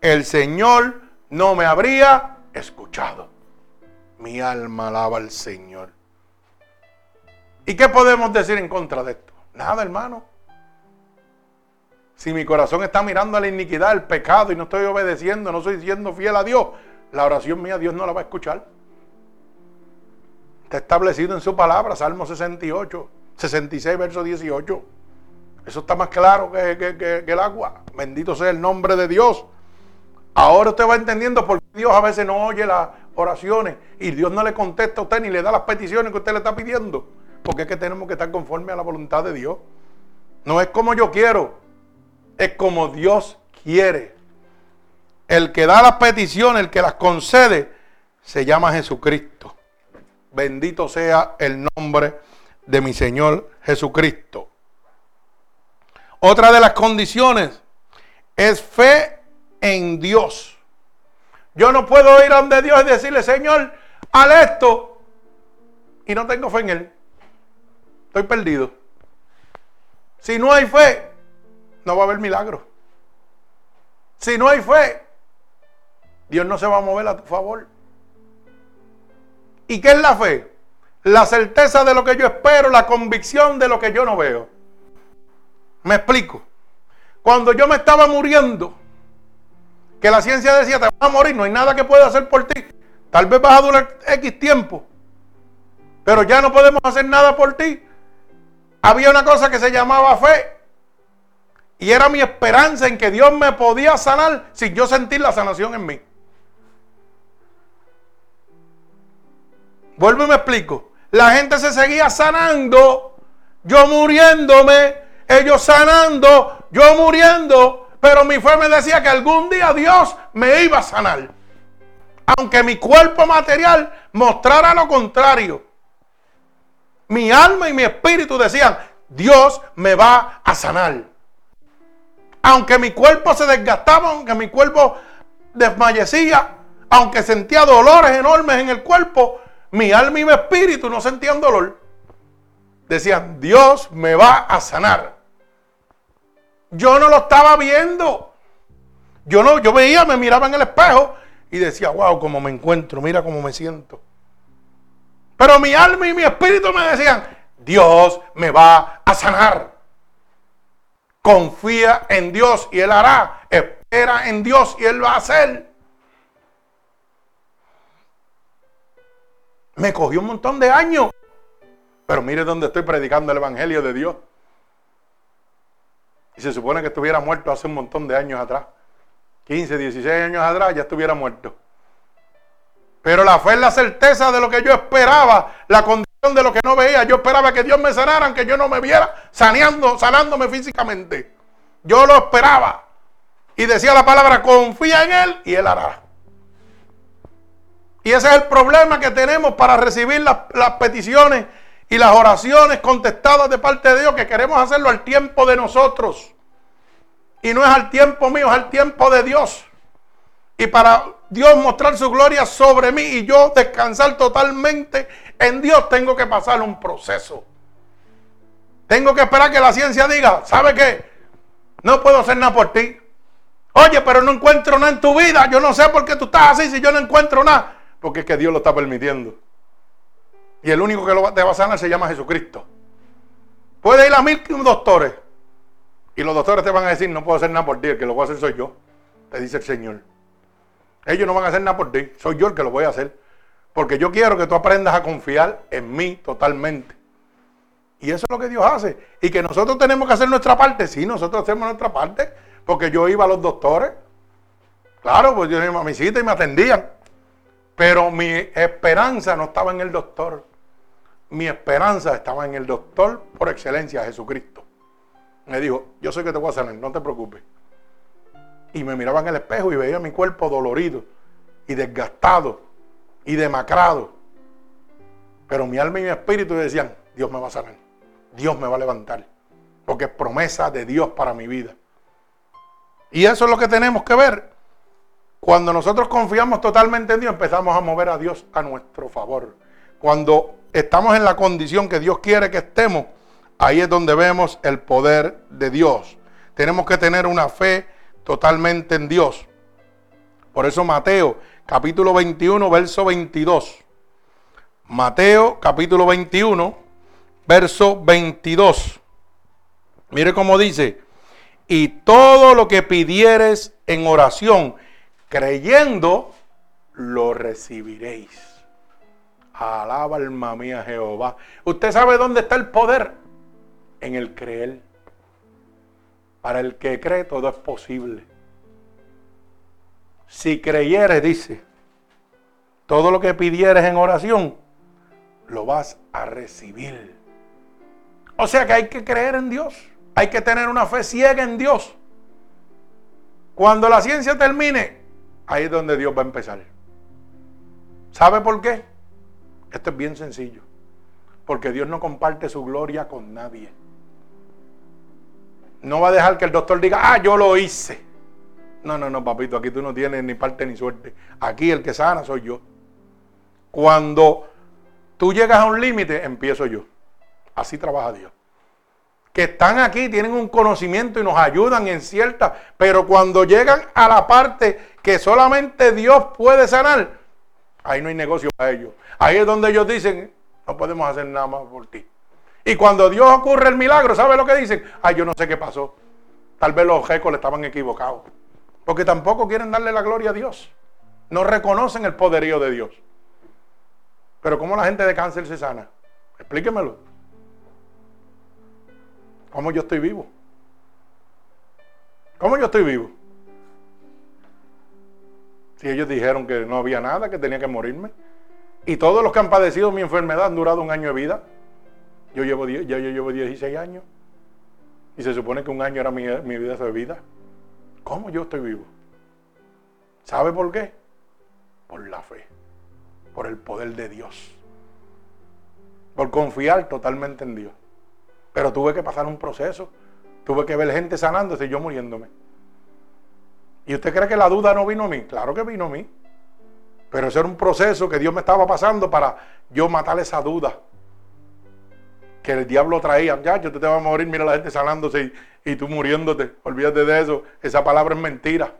el Señor no me habría escuchado. Mi alma alaba al Señor. ¿Y qué podemos decir en contra de esto? Nada, hermano. Si mi corazón está mirando a la iniquidad, el pecado y no estoy obedeciendo, no estoy siendo fiel a Dios, la oración mía Dios no la va a escuchar. Está establecido en su palabra, Salmo 68, 66, verso 18. Eso está más claro que, el agua. Bendito sea el nombre de Dios. Ahora usted va entendiendo por qué Dios a veces no oye las oraciones y Dios no le contesta a usted ni le da las peticiones que usted le está pidiendo. Porque es que tenemos que estar conforme a la voluntad de Dios. No es como yo quiero, es como Dios quiere. El que da las peticiones, el que las concede, se llama Jesucristo. Bendito sea el nombre de mi Señor Jesucristo. Otra de las condiciones es fe en Dios. Yo no puedo ir a donde Dios y decirle, Señor, al esto. Y no tengo fe en Él. Estoy perdido. Si no hay fe, no va a haber milagro. Si no hay fe, Dios no se va a mover a tu favor. ¿Y qué es la fe? La certeza de lo que yo espero, la convicción de lo que yo no veo. Me explico. Cuando yo me estaba muriendo, que la ciencia decía, te vas a morir, no hay nada que pueda hacer por ti. Tal vez vas a durar X tiempo, pero ya no podemos hacer nada por ti. Había una cosa que se llamaba fe. Y era mi esperanza en que Dios me podía sanar sin yo sentir la sanación en mí. Vuelvo y me explico. La gente se seguía sanando, yo muriéndome, ellos sanando, yo muriendo, pero mi fe me decía que algún día Dios me iba a sanar. Aunque mi cuerpo material mostrara lo contrario. Mi alma y mi espíritu decían, Dios me va a sanar. Aunque mi cuerpo se desgastaba, aunque mi cuerpo desmayecía, aunque sentía dolores enormes en el cuerpo, mi alma y mi espíritu no sentían dolor. decían, Dios me va a sanar. Yo no lo estaba viendo. Yo no, yo veía, me miraba en el espejo y decía, wow, cómo me encuentro, mira cómo me siento. Pero mi alma y mi espíritu me decían, Dios me va a sanar. Confía en Dios y Él hará. Espera en Dios y Él va a hacer. Me cogió un montón de años. Pero mire dónde estoy predicando el Evangelio de Dios. Y se supone que estuviera muerto hace un montón de años atrás. 15, 16 años atrás ya estuviera muerto. Pero la fe es la certeza de lo que yo esperaba, la condición de lo que no veía. Yo esperaba que Dios me sanara, aunque yo no me viera saneando, sanándome físicamente. Yo lo esperaba. Y decía la palabra, confía en Él y Él hará. Y ese es el problema que tenemos para recibir las peticiones y las oraciones contestadas de parte de Dios, que queremos hacerlo al tiempo de nosotros. Y no es al tiempo mío, es al tiempo de Dios. Y para Dios mostrar su gloria sobre mí y yo descansar totalmente en Dios, tengo que pasar un proceso. Tengo que esperar que la ciencia diga, ¿sabe qué? No puedo hacer nada por ti. Oye, pero no encuentro nada en tu vida. Yo no sé por qué tú estás así si yo no encuentro nada. Porque es que Dios lo está permitiendo. Y el único que lo te va a sanar se llama Jesucristo. Puede ir a mil doctores. Y los doctores te van a decir, no puedo hacer nada por ti, el que lo voy a hacer soy yo. Te dice el Señor. Ellos no van a hacer nada por ti, soy yo el que lo voy a hacer. Porque yo quiero que tú aprendas a confiar en mí totalmente. Y eso es lo que Dios hace. Y que nosotros tenemos que hacer nuestra parte. Sí, nosotros hacemos nuestra parte. Porque yo iba a los doctores. Claro, pues yo iba a mi cita y me atendían. Pero mi esperanza no estaba en el doctor. Mi esperanza estaba en el doctor por excelencia, Jesucristo. Me dijo, yo sé que te voy a sanar, no te preocupes. Y me miraba en el espejo y veía mi cuerpo dolorido y desgastado y demacrado. Pero mi alma y mi espíritu decían, Dios me va a sanar, Dios me va a levantar, porque es promesa de Dios para mi vida. Y eso es lo que tenemos que ver. Cuando nosotros confiamos totalmente en Dios, empezamos a mover a Dios a nuestro favor. Cuando estamos en la condición que Dios quiere que estemos, ahí es donde vemos el poder de Dios. Tenemos que tener una fe totalmente en Dios. Por eso Mateo capítulo 21, verso 22. Mateo capítulo 21, verso 22. Mire cómo dice, y todo lo que pidieres en oración, creyendo, lo recibiréis. Alaba alma mía Jehová. ¿Usted sabe dónde está el poder? En el creer. Para el que cree todo es posible. Si creyeres, dice, todo lo que pidieres en oración, lo vas a recibir. O sea que hay que creer en Dios. Hay que tener una fe ciega en Dios. Cuando la ciencia termine, ahí es donde Dios va a empezar. ¿Sabe por qué? Esto es bien sencillo. Porque Dios no comparte su gloria con nadie. No va a dejar que el doctor diga, ah, yo lo hice. No, no, no, papito, aquí tú no tienes ni parte ni suerte. Aquí el que sana soy yo. Cuando tú llegas a un límite, empiezo yo. Así trabaja Dios que están aquí, tienen un conocimiento y nos ayudan en cierta, pero cuando llegan a la parte que solamente Dios puede sanar, ahí no hay negocio para ellos. Ahí es donde ellos dicen, no podemos hacer nada más por ti. Y cuando Dios ocurre el milagro, ¿sabe lo que dicen? Ay, yo no sé qué pasó. Tal vez los le estaban equivocados. Porque tampoco quieren darle la gloria a Dios. No reconocen el poderío de Dios. Pero ¿cómo la gente de cáncer se sana? Explíquemelo. ¿Cómo yo estoy vivo? ¿Cómo yo estoy vivo? Si ellos dijeron que no había nada, que tenía que morirme. Y todos los que han padecido mi enfermedad han durado un año de vida. Yo llevo, ya yo llevo 16 años. Y se supone que un año era mi, mi vida de vida. ¿Cómo yo estoy vivo? ¿Sabe por qué? Por la fe. Por el poder de Dios. Por confiar totalmente en Dios. Pero tuve que pasar un proceso. Tuve que ver gente sanándose y yo muriéndome. ¿Y usted cree que la duda no vino a mí? Claro que vino a mí. Pero ese era un proceso que Dios me estaba pasando para yo matar esa duda. que el diablo traía, ya, yo te, vas a morir, mira la gente sanándose y, y tú muriéndote, olvídate de eso, esa palabra es mentira,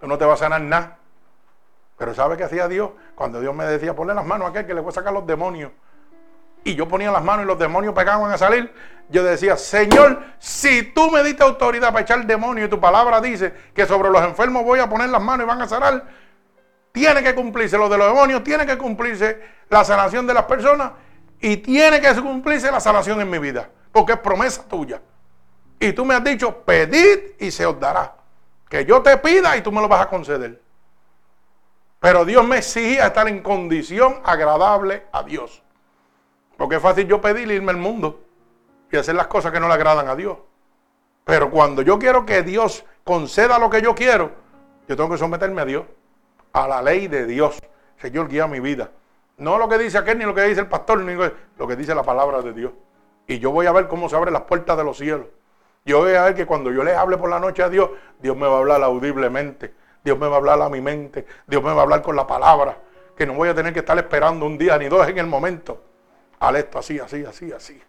tú no te vas a sanar nada. Pero ¿sabe qué hacía Dios? Cuando Dios me decía, ponle las manos a aquel que le voy a sacar los demonios. Y yo ponía las manos y los demonios pegaban a salir. Yo decía, Señor, si tú me diste autoridad para echar demonio y tu palabra dice que sobre los enfermos voy a poner las manos y van a sanar, tiene que cumplirse lo de los demonios, tiene que cumplirse la sanación de las personas y tiene que cumplirse la sanación en mi vida, porque es promesa tuya. Y tú me has dicho, pedid y se os dará. Que yo te pida y tú me lo vas a conceder. Pero Dios me exigía estar en condición agradable a Dios. Porque es fácil yo pedir irme al mundo y hacer las cosas que no le agradan a Dios. Pero cuando yo quiero que Dios conceda lo que yo quiero, yo tengo que someterme a Dios, a la ley de Dios. Señor, guía mi vida. No lo que dice aquel, ni lo que dice el pastor, ni lo que dice la palabra de Dios. Y yo voy a ver cómo se abren las puertas de los cielos. Yo voy a ver que cuando yo le hable por la noche a Dios, Dios me va a hablar audiblemente. Dios me va a hablar a mi mente. Dios me va a hablar con la palabra. Que no voy a tener que estar esperando un día ni dos en el momento. Al esto así, así, así, así.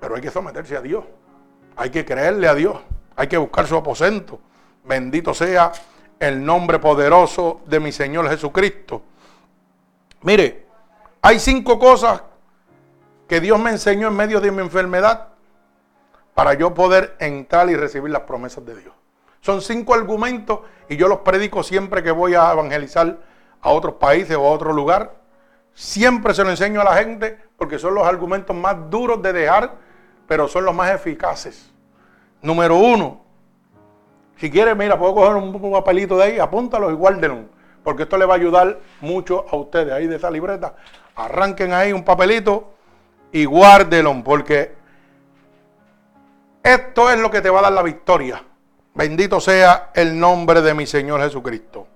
Pero hay que someterse a Dios. Hay que creerle a Dios. Hay que buscar su aposento. Bendito sea el nombre poderoso de mi Señor Jesucristo. Mire, hay cinco cosas que Dios me enseñó en medio de mi enfermedad para yo poder entrar y recibir las promesas de Dios. Son cinco argumentos y yo los predico siempre que voy a evangelizar a otros países o a otro lugar. Siempre se lo enseño a la gente porque son los argumentos más duros de dejar, pero son los más eficaces. Número uno, si quiere, mira, puedo coger un papelito de ahí, apúntalo y guárdenlo, porque esto le va a ayudar mucho a ustedes. Ahí de esa libreta, arranquen ahí un papelito y guárdenlo, porque esto es lo que te va a dar la victoria. Bendito sea el nombre de mi Señor Jesucristo.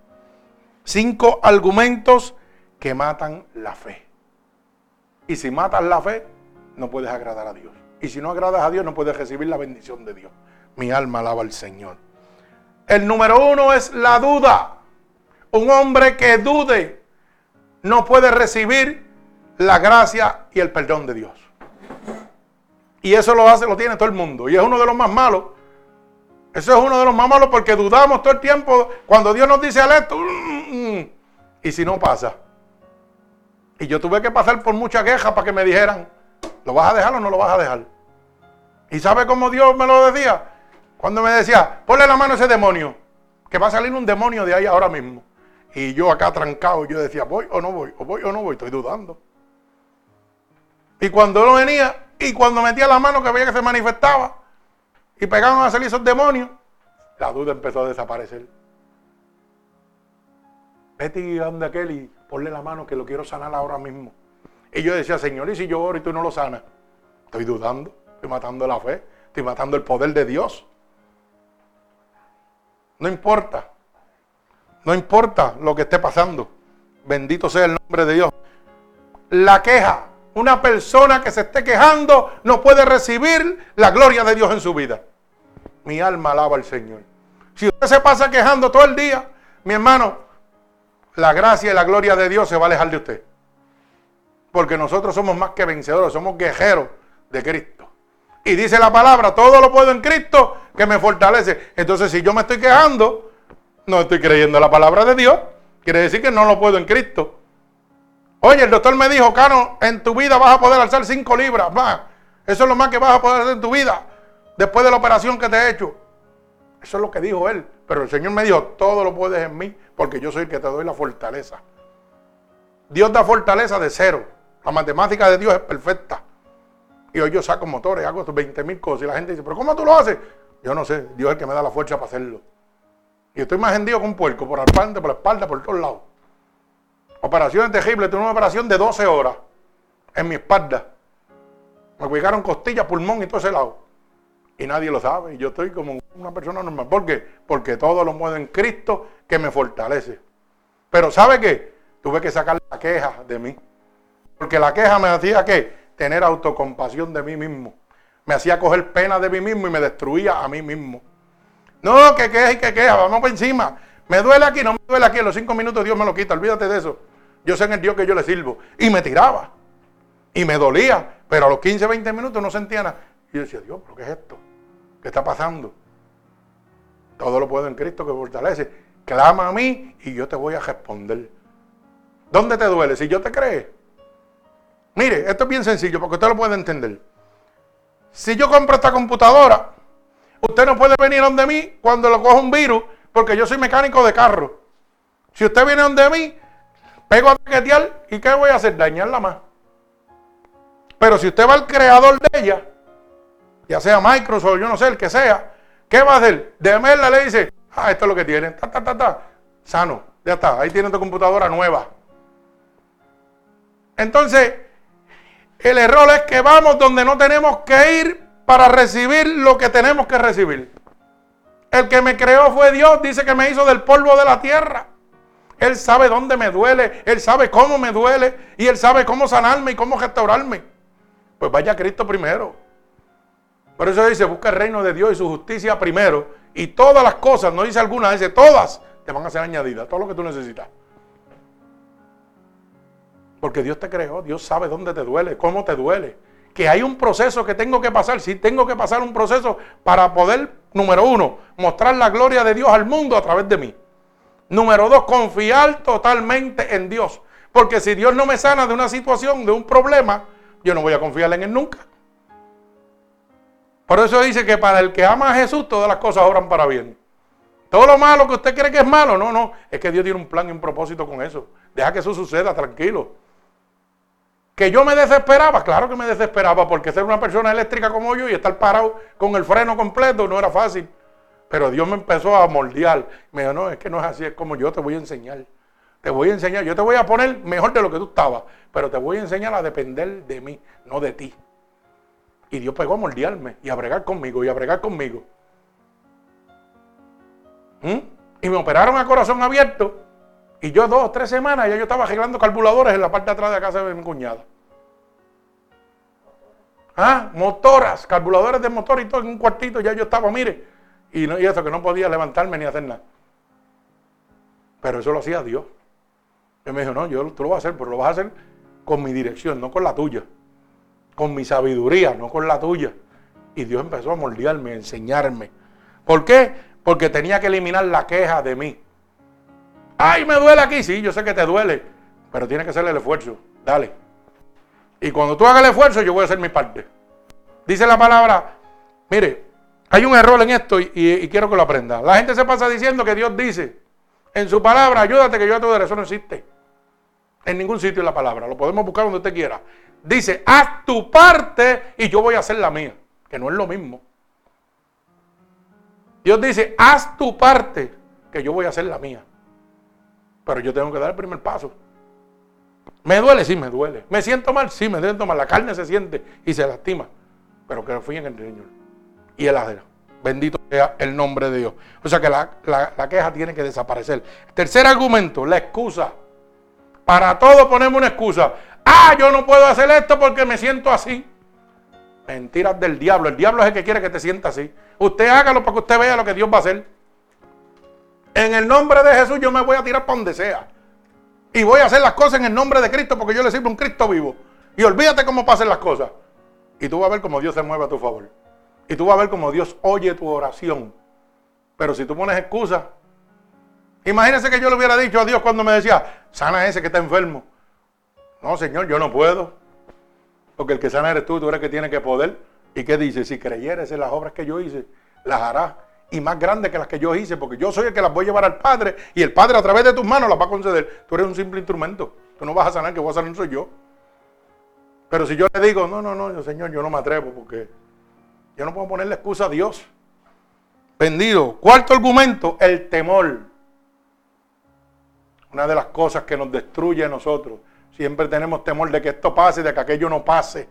Cinco argumentos que matan la fe. Y si matas la fe, no puedes agradar a Dios. Y si no agradas a Dios, no puedes recibir la bendición de Dios. Mi alma alaba al Señor. El número uno es la duda. Un hombre que dude no puede recibir la gracia y el perdón de Dios. Y eso lo hace, lo tiene todo el mundo. Y es uno de los más malos eso es uno de los más malos porque dudamos todo el tiempo cuando Dios nos dice al esto. Mm, mm, y si no pasa. Y yo tuve que pasar por muchas quejas para que me dijeran, ¿lo vas a dejar o no lo vas a dejar? ¿Y sabe cómo Dios me lo decía? Cuando me decía, ponle la mano a ese demonio, que va a salir un demonio de ahí ahora mismo. Y yo acá trancado, yo decía, voy o no voy, o voy o no voy, estoy dudando. Y cuando no venía, y cuando metía la mano que veía que se manifestaba, y pegaban a salir esos demonios, la duda empezó a desaparecer. Vete y donde aquel y ponle la mano que lo quiero sanar ahora mismo. Y yo decía, Señor, ¿y si yo oro y tú no lo sanas? Estoy dudando, estoy matando la fe, estoy matando el poder de Dios. No importa, no importa lo que esté pasando. Bendito sea el nombre de Dios. La queja, una persona que se esté quejando no puede recibir la gloria de Dios en su vida mi alma alaba al Señor. Si usted se pasa quejando todo el día, mi hermano, la gracia y la gloria de Dios se va a alejar de usted. Porque nosotros somos más que vencedores, somos guerreros de Cristo. Y dice la palabra, todo lo puedo en Cristo que me fortalece. Entonces, si yo me estoy quejando, no estoy creyendo la palabra de Dios. Quiere decir que no lo puedo en Cristo. Oye, el doctor me dijo, Cano, en tu vida vas a poder alzar cinco libras más. Eso es lo más que vas a poder hacer en tu vida después de la operación que te he hecho. Eso es lo que dijo él. Pero el Señor me dijo, todo lo puedes en mí, porque yo soy el que te doy la fortaleza. Dios da fortaleza de cero. La matemática de Dios es perfecta. Y hoy yo saco motores, hago 20 mil cosas. Y la gente dice, pero ¿cómo tú lo haces? Yo no sé, Dios es el que me da la fuerza para hacerlo. Y estoy más hendido con un puerco, por la espalda, por la espalda, por todos lados. Operaciones terribles, tuve una operación de 12 horas en mi espalda. Me cuidaron costilla, pulmón y todo ese lado y nadie lo sabe. Yo estoy como una persona normal. ¿Por qué? Porque todo lo mueve en Cristo que me fortalece. Pero ¿sabe qué? Tuve que sacar la queja de mí. Porque la queja me hacía que tener autocompasión de mí mismo. Me hacía coger pena de mí mismo y me destruía a mí mismo. No, que queja y que queja, vamos por encima. Me duele aquí, no me duele aquí. En los cinco minutos Dios me lo quita, olvídate de eso. Yo sé en el Dios que yo le sirvo. Y me tiraba. Y me dolía. Pero a los 15, 20 minutos no sentía nada. Y yo decía, Dios, ¿pero qué es esto? ¿Qué está pasando? Todo lo puedo en Cristo que fortalece. Clama a mí y yo te voy a responder. ¿Dónde te duele? Si yo te cree. Mire, esto es bien sencillo porque usted lo puede entender. Si yo compro esta computadora, usted no puede venir donde mí cuando lo coja un virus porque yo soy mecánico de carro. Si usted viene donde mí, pego a paquetear y ¿qué voy a hacer? Dañarla más. Pero si usted va al creador de ella, ya sea Microsoft, yo no sé, el que sea, ¿qué va a hacer? De verla le dice, ah, esto es lo que tiene, ta, ta, ta, ta, sano, ya está, ahí tiene tu computadora nueva. Entonces, el error es que vamos donde no tenemos que ir para recibir lo que tenemos que recibir. El que me creó fue Dios, dice que me hizo del polvo de la tierra. Él sabe dónde me duele, Él sabe cómo me duele y Él sabe cómo sanarme y cómo restaurarme. Pues vaya a Cristo primero. Por eso dice, busca el reino de Dios y su justicia primero. Y todas las cosas, no dice algunas, dice todas, te van a ser añadidas, todo lo que tú necesitas. Porque Dios te creó, Dios sabe dónde te duele, cómo te duele. Que hay un proceso que tengo que pasar, sí tengo que pasar un proceso para poder, número uno, mostrar la gloria de Dios al mundo a través de mí. Número dos, confiar totalmente en Dios. Porque si Dios no me sana de una situación, de un problema, yo no voy a confiar en Él nunca. Por eso dice que para el que ama a Jesús, todas las cosas obran para bien. Todo lo malo que usted cree que es malo, no, no. Es que Dios tiene un plan y un propósito con eso. Deja que eso suceda, tranquilo. Que yo me desesperaba, claro que me desesperaba, porque ser una persona eléctrica como yo y estar parado con el freno completo no era fácil. Pero Dios me empezó a moldear. Me dijo, no, es que no es así, es como yo te voy a enseñar. Te voy a enseñar, yo te voy a poner mejor de lo que tú estabas, pero te voy a enseñar a depender de mí, no de ti. Y Dios pegó a moldearme y a bregar conmigo y a bregar conmigo. ¿Mm? Y me operaron a corazón abierto y yo dos o tres semanas ya yo estaba arreglando calculadores en la parte de atrás de la casa de mi cuñada. Ah, motoras, calculadores de motor y todo en un cuartito, ya yo estaba, mire. Y, no, y eso que no podía levantarme ni hacer nada. Pero eso lo hacía Dios. Y me dijo, no, yo tú lo vas a hacer, pero lo vas a hacer con mi dirección, no con la tuya. Con mi sabiduría, no con la tuya. Y Dios empezó a moldearme, a enseñarme. ¿Por qué? Porque tenía que eliminar la queja de mí. Ay, me duele aquí. Sí, yo sé que te duele, pero tiene que hacer el esfuerzo. Dale. Y cuando tú hagas el esfuerzo, yo voy a hacer mi parte. Dice la palabra, mire, hay un error en esto y, quiero que lo aprenda. La gente se pasa diciendo que Dios dice en su palabra, ayúdate que yo a tu derecho. Eso no existe. En ningún sitio en la palabra. Lo podemos buscar donde usted quiera. Dice, haz tu parte y yo voy a hacer la mía. Que no es lo mismo. Dios dice, haz tu parte que yo voy a hacer la mía. Pero yo tengo que dar el primer paso. ¿Me duele? Sí, me duele. ¿Me siento mal? Sí, me siento mal. La carne se siente y se lastima. Pero que fui en el Señor. Y el adera. Bendito sea el nombre de Dios. O sea que la, la, queja tiene que desaparecer. Tercer argumento, la excusa. Para todo ponemos una excusa. Ah, yo no puedo hacer esto porque me siento así. Mentiras del diablo. El diablo es el que quiere que te sienta así. Usted hágalo para que usted vea lo que Dios va a hacer. En el nombre de Jesús yo me voy a tirar para donde sea. Y voy a hacer las cosas en el nombre de Cristo porque yo le sirvo un Cristo vivo. Y olvídate cómo pasen las cosas. Y tú vas a ver cómo Dios se mueve a tu favor. Y tú vas a ver cómo Dios oye tu oración. Pero si tú pones excusa, imagínese que yo le hubiera dicho a Dios cuando me decía, sana ese que está enfermo. No, Señor, yo no puedo. Porque el que sana eres tú, tú eres el que tiene que poder. ¿Y qué dice? Si creyeres en las obras que yo hice, las harás y más grandes que las que yo hice, porque yo soy el que las voy a llevar al Padre y el Padre a través de tus manos las va a conceder. Tú eres un simple instrumento. Tú no vas a sanar, que voy a sanar soy yo. Pero si yo le digo, no, no, no, Señor, yo no me atrevo porque yo no puedo ponerle excusa a Dios. Vendido. Cuarto argumento, el temor. Una de las cosas que nos destruye a nosotros. Siempre tenemos temor de que esto pase, de que aquello no pase.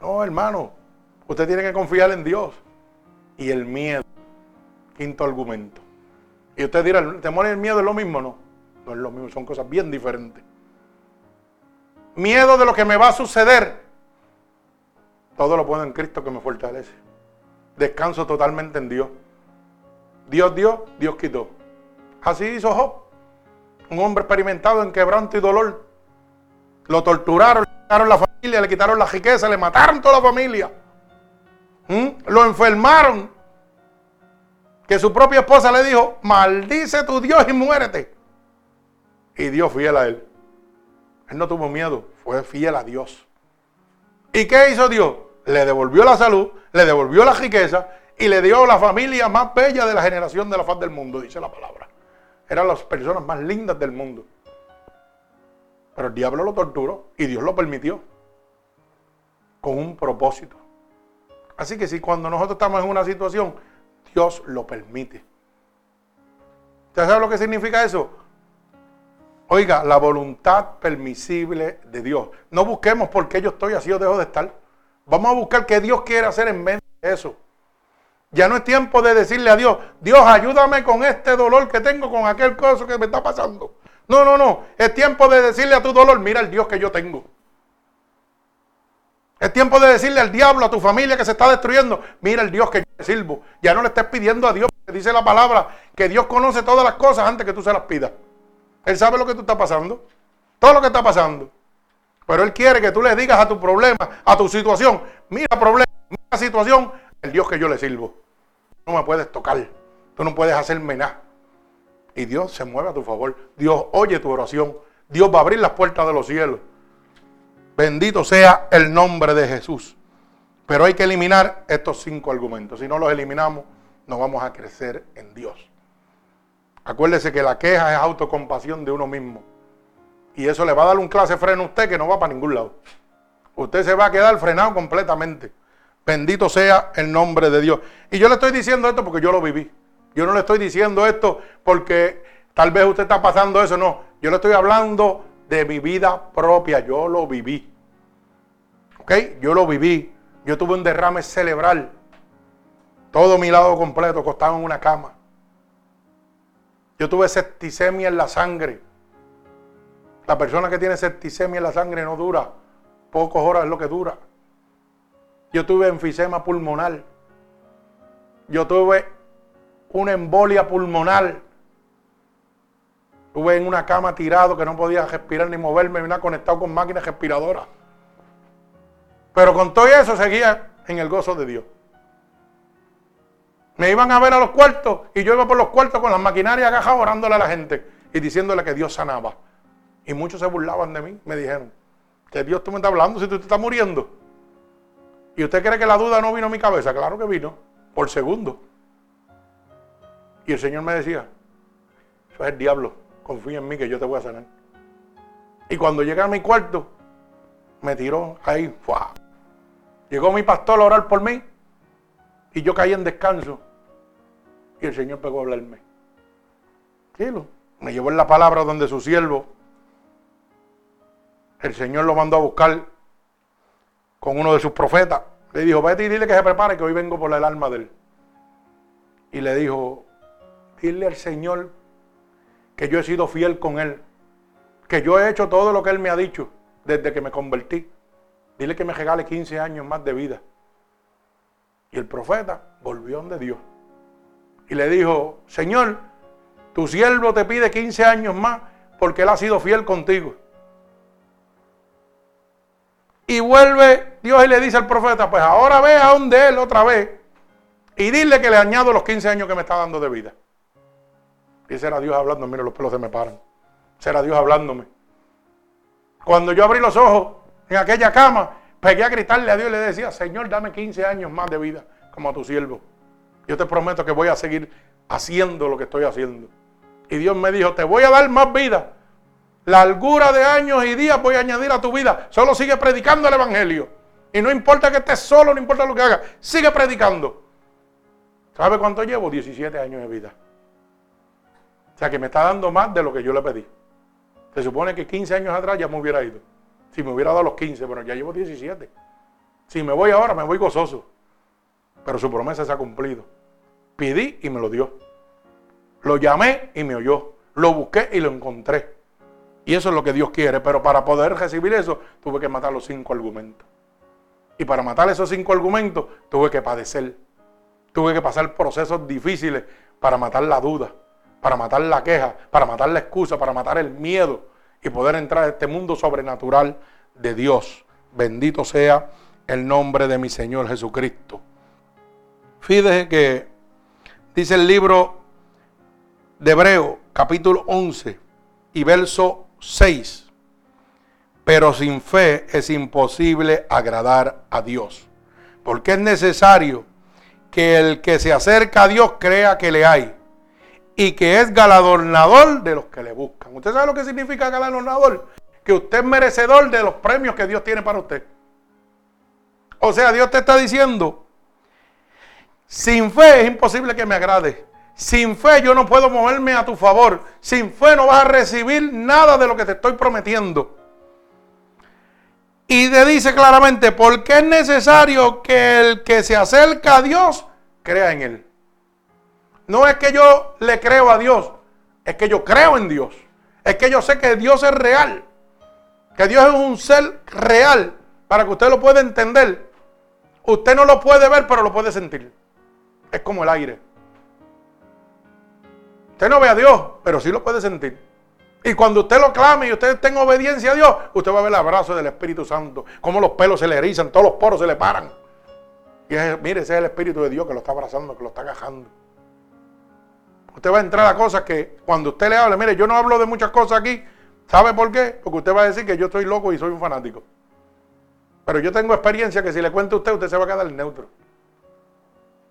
No, hermano, usted tiene que confiar en Dios y el miedo. Quinto argumento. Y usted dirá, ¿el temor y el miedo es lo mismo? No, no es lo mismo, son cosas bien diferentes. Miedo de lo que me va a suceder. Todo lo puedo en Cristo que me fortalece. Descanso totalmente en Dios. Dios dio, Dios quitó. Así hizo Job. Un hombre experimentado en quebranto y dolor. Lo torturaron, quitaron la familia, le quitaron la riqueza, le mataron toda la familia. ¿Mm? Lo enfermaron. Que su propia esposa le dijo, maldice tu Dios y muérete. Y Dios fiel a él. Él no tuvo miedo, fue fiel a Dios. ¿Y qué hizo Dios? Le devolvió la salud, le devolvió la riqueza y le dio la familia más bella de la generación de la faz del mundo, dice la palabra. Eran las personas más lindas del mundo. Pero el diablo lo torturó y Dios lo permitió. Con un propósito. Así que si cuando nosotros estamos en una situación, Dios lo permite. ¿Usted sabe lo que significa eso? Oiga, la voluntad permisible de Dios. No busquemos por qué yo estoy así o dejo de estar. Vamos a buscar qué Dios quiere hacer en medio de eso. Ya no es tiempo de decirle a Dios, Dios, ayúdame con este dolor que tengo, con aquel cosa que me está pasando. No, no, no. Es tiempo de decirle a tu dolor, mira el Dios que yo tengo. Es tiempo de decirle al diablo, a tu familia que se está destruyendo, mira el Dios que yo sirvo. Ya no le estés pidiendo a Dios, porque dice la palabra que Dios conoce todas las cosas antes que tú se las pidas. Él sabe lo que tú estás pasando, todo lo que está pasando. Pero Él quiere que tú le digas a tu problema, a tu situación, mira problema, mira situación, el Dios que yo le sirvo. No me puedes tocar, tú no puedes hacerme nada. Y Dios se mueve a tu favor. Dios oye tu oración. Dios va a abrir las puertas de los cielos. Bendito sea el nombre de Jesús. Pero hay que eliminar estos cinco argumentos. Si no los eliminamos, no vamos a crecer en Dios. Acuérdese que la queja es autocompasión de uno mismo. Y eso le va a dar un clase freno a usted que no va para ningún lado. Usted se va a quedar frenado completamente. Bendito sea el nombre de Dios. Y yo le estoy diciendo esto porque yo lo viví. Yo no le estoy diciendo esto porque tal vez usted está pasando eso. No, yo le estoy hablando de mi vida propia. Yo lo viví. ¿Ok? Yo lo viví. Yo tuve un derrame cerebral. Todo mi lado completo costaba en una cama. Yo tuve septicemia en la sangre. La persona que tiene septicemia en la sangre no dura. Pocas horas es lo que dura. Yo tuve enfisema pulmonar. Yo tuve una embolia pulmonar. Estuve en una cama tirado que no podía respirar ni moverme, me conectado con máquinas respiradoras. Pero con todo eso seguía en el gozo de Dios. Me iban a ver a los cuartos y yo iba por los cuartos con las maquinarias agajadas orándole a la gente y diciéndole que Dios sanaba. Y muchos se burlaban de mí, me dijeron, que Dios tú me estás hablando si tú te estás muriendo. ¿Y usted cree que la duda no vino a mi cabeza? Claro que vino, por segundo. Y el Señor me decía, eso es el diablo, confía en mí que yo te voy a sanar. Y cuando llegué a mi cuarto, me tiró ahí, ¡fua! llegó mi pastor a orar por mí y yo caí en descanso. Y el Señor pegó a hablarme. Tranquilo. Me llevó en la palabra donde su siervo, el Señor lo mandó a buscar con uno de sus profetas. Le dijo, vete y dile que se prepare, que hoy vengo por el alma de él. Y le dijo, dile al Señor que yo he sido fiel con él, que yo he hecho todo lo que él me ha dicho desde que me convertí. Dile que me regale 15 años más de vida. Y el profeta volvió donde Dios y le dijo, Señor, tu siervo te pide 15 años más porque él ha sido fiel contigo. Y vuelve Dios y le dice al profeta, pues ahora ve a donde él otra vez y dile que le añado los 15 años que me está dando de vida. Y ese era Dios hablando, mira los pelos se me paran. Ese era Dios hablándome. Cuando yo abrí los ojos en aquella cama, pegué a gritarle a Dios y le decía, Señor, dame 15 años más de vida como a tu siervo. Yo te prometo que voy a seguir haciendo lo que estoy haciendo. Y Dios me dijo, te voy a dar más vida. La largura de años y días voy a añadir a tu vida. Solo sigue predicando el Evangelio. Y no importa que estés solo, no importa lo que hagas, sigue predicando. ¿Sabe cuánto llevo? 17 años de vida. O sea que me está dando más de lo que yo le pedí. Se supone que 15 años atrás ya me hubiera ido. Si me hubiera dado los 15, pero ya llevo 17. Si me voy ahora, me voy gozoso. Pero su promesa se ha cumplido. Pidí y me lo dio. Lo llamé y me oyó. Lo busqué y lo encontré. Y eso es lo que Dios quiere. Pero para poder recibir eso, tuve que matar los cinco argumentos. Y para matar esos cinco argumentos, tuve que padecer. Tuve que pasar procesos difíciles para matar la duda, para matar la queja, para matar la excusa, para matar el miedo y poder entrar a este mundo sobrenatural de Dios. Bendito sea el nombre de mi Señor Jesucristo. Fíjese que dice el libro de Hebreo, capítulo 11 y verso 6. Pero sin fe es imposible agradar a Dios. Porque es necesario que el que se acerca a Dios crea que le hay y que es galardonador de los que le buscan. ¿Usted sabe lo que significa galardonador? Que usted es merecedor de los premios que Dios tiene para usted. O sea, Dios te está diciendo, sin fe es imposible que me agrade. Sin fe yo no puedo moverme a tu favor. Sin fe no vas a recibir nada de lo que te estoy prometiendo. Y te dice claramente, porque es necesario que el que se acerca a Dios crea en Él. No es que yo le creo a Dios, es que yo creo en Dios. Es que yo sé que Dios es real. Que Dios es un ser real para que usted lo pueda entender. Usted no lo puede ver, pero lo puede sentir. Es como el aire. Usted no ve a Dios, pero sí lo puede sentir. Y cuando usted lo clame y usted tenga obediencia a Dios, usted va a ver el abrazo del Espíritu Santo. Cómo los pelos se le erizan, todos los poros se le paran. Y mire, ese es el Espíritu de Dios que lo está abrazando, que lo está agajando. Usted va a entrar a cosas que cuando usted le hable, mire, yo no hablo de muchas cosas aquí. ¿Sabe por qué? Porque usted va a decir que yo estoy loco y soy un fanático. Pero yo tengo experiencia que si le cuento a usted, usted se va a quedar neutro.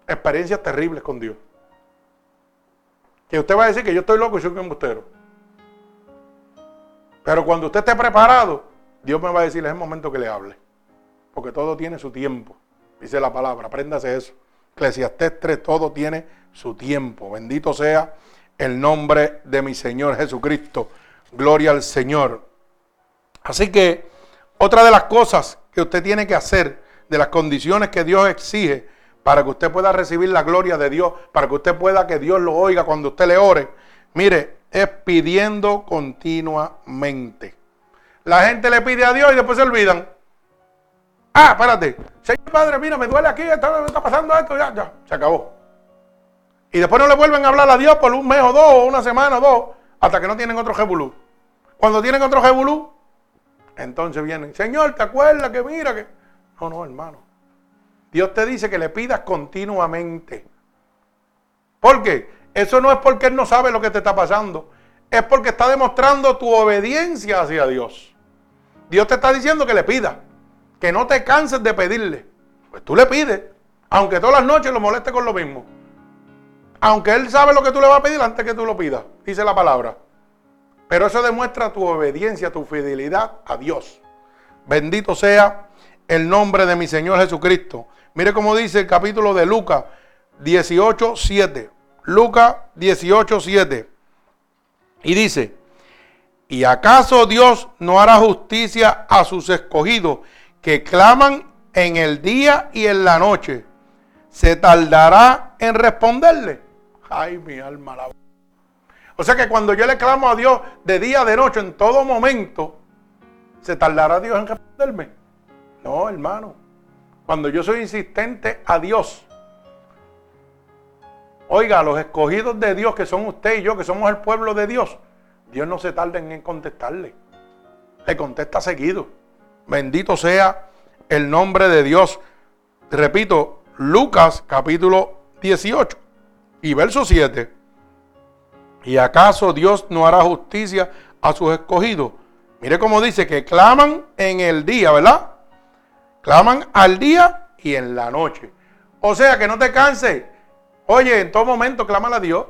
Experiencias terribles con Dios. Que usted va a decir que yo estoy loco y soy un embustero. Pero cuando usted esté preparado, Dios me va a decir, es el momento que le hable. Porque todo tiene su tiempo. Dice la palabra, apréndase eso. Eclesiastés 3, todo tiene su tiempo. Bendito sea el nombre de mi Señor Jesucristo. Gloria al Señor. Así que otra de las cosas que usted tiene que hacer, de las condiciones que Dios exige para que usted pueda recibir la gloria de Dios, para que usted pueda que Dios lo oiga cuando usted le ore, mire, es pidiendo continuamente. La gente le pide a Dios y después se olvidan. Ah, espérate. Señor Padre, mira, me duele aquí, está, está pasando esto, ya, ya, se acabó. Y después no le vuelven a hablar a Dios por un mes o dos, o una semana o dos, hasta que no tienen otro jebulú. Cuando tienen otro jebulú, entonces vienen, Señor, ¿te acuerdas que mira que... No, no, hermano. Dios te dice que le pidas continuamente. ¿Por qué? Eso no es porque Él no sabe lo que te está pasando. Es porque está demostrando tu obediencia hacia Dios. Dios te está diciendo que le pidas que no te canses de pedirle. Pues tú le pides, aunque todas las noches lo moleste con lo mismo. Aunque Él sabe lo que tú le vas a pedir antes que tú lo pidas, dice la palabra. Pero eso demuestra tu obediencia, tu fidelidad a Dios. Bendito sea el nombre de mi Señor Jesucristo. Mire cómo dice el capítulo de Lucas 18, 7. Lucas 18, 7. Y dice, ¿y acaso Dios no hará justicia a sus escogidos que claman en el día y en la noche, se tardará en responderle. Ay, mi alma la. O sea que cuando yo le clamo a Dios de día, de noche, en todo momento, ¿se tardará Dios en responderme? No, hermano. Cuando yo soy insistente a Dios, oiga, los escogidos de Dios, que son usted y yo, que somos el pueblo de Dios, Dios no se tarda en contestarle. Le contesta seguido. Bendito sea el nombre de Dios. Repito, Lucas capítulo 18 y verso 7. ¿Y acaso Dios no hará justicia a sus escogidos? Mire cómo dice que claman en el día, ¿verdad? Claman al día y en la noche. O sea, que no te canses. Oye, en todo momento clama a Dios.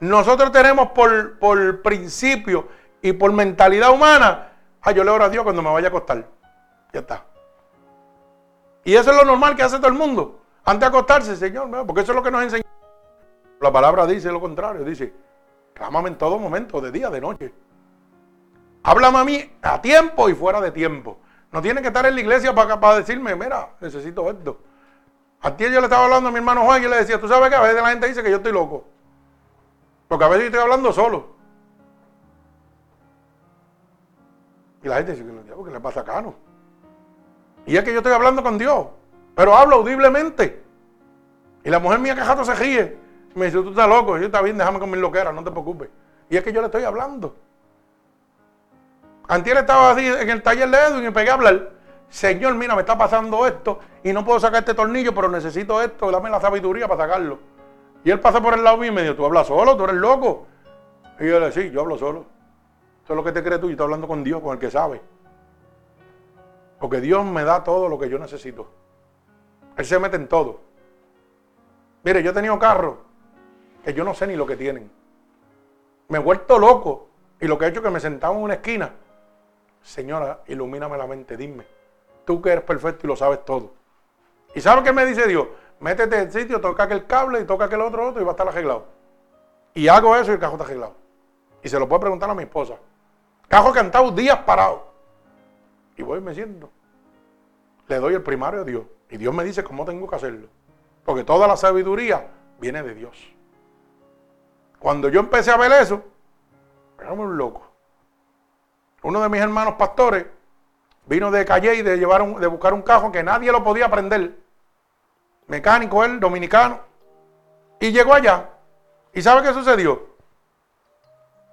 Nosotros tenemos por, por principio y por mentalidad humana Ah, yo le oro a Dios cuando me vaya a acostar. Ya está. Y eso es lo normal que hace todo el mundo. Antes de acostarse, Señor, porque eso es lo que nos enseña. La palabra dice lo contrario. Dice, clámame en todo momento, de día, de noche. Háblame a mí a tiempo y fuera de tiempo. No tiene que estar en la iglesia para, para decirme, mira, necesito esto. A ti yo le estaba hablando a mi hermano Juan y le decía, tú sabes que a veces la gente dice que yo estoy loco. Porque a veces estoy hablando solo. Y la gente dice, ¿qué le pasa acá, no? Y es que yo estoy hablando con Dios, pero hablo audiblemente. Y la mujer mía que se ríe. Me dice, tú estás loco, yo está bien, déjame con mis loqueras, no te preocupes. Y es que yo le estoy hablando. Antier estaba así en el taller de Edwin y pegué a hablar. Señor, mira, me está pasando esto y no puedo sacar este tornillo, pero necesito esto, dame la sabiduría para sacarlo. Y él pasa por el lado mío y me dijo, tú hablas solo, tú eres loco. Y yo le sí, yo hablo solo. Eso es lo que te crees tú y estoy hablando con Dios, con el que sabe. Porque Dios me da todo lo que yo necesito. Él se mete en todo. Mire, yo he tenido carros que yo no sé ni lo que tienen. Me he vuelto loco y lo que he hecho es que me sentaba en una esquina. Señora, ilumíname la mente, dime. Tú que eres perfecto y lo sabes todo. ¿Y sabes qué me dice Dios? Métete en el sitio, toca aquel cable y toca aquel otro otro y va a estar arreglado. Y hago eso y el cajo está arreglado. Y se lo puedo preguntar a mi esposa. Cajo cantado días parado. Y voy y me siento. Le doy el primario a Dios. Y Dios me dice cómo tengo que hacerlo. Porque toda la sabiduría viene de Dios. Cuando yo empecé a ver eso, era un loco. Uno de mis hermanos pastores vino de Calle y de, llevar de buscar un cajo que nadie lo podía prender. Mecánico él, dominicano. Y llegó allá. ¿Y sabe qué sucedió?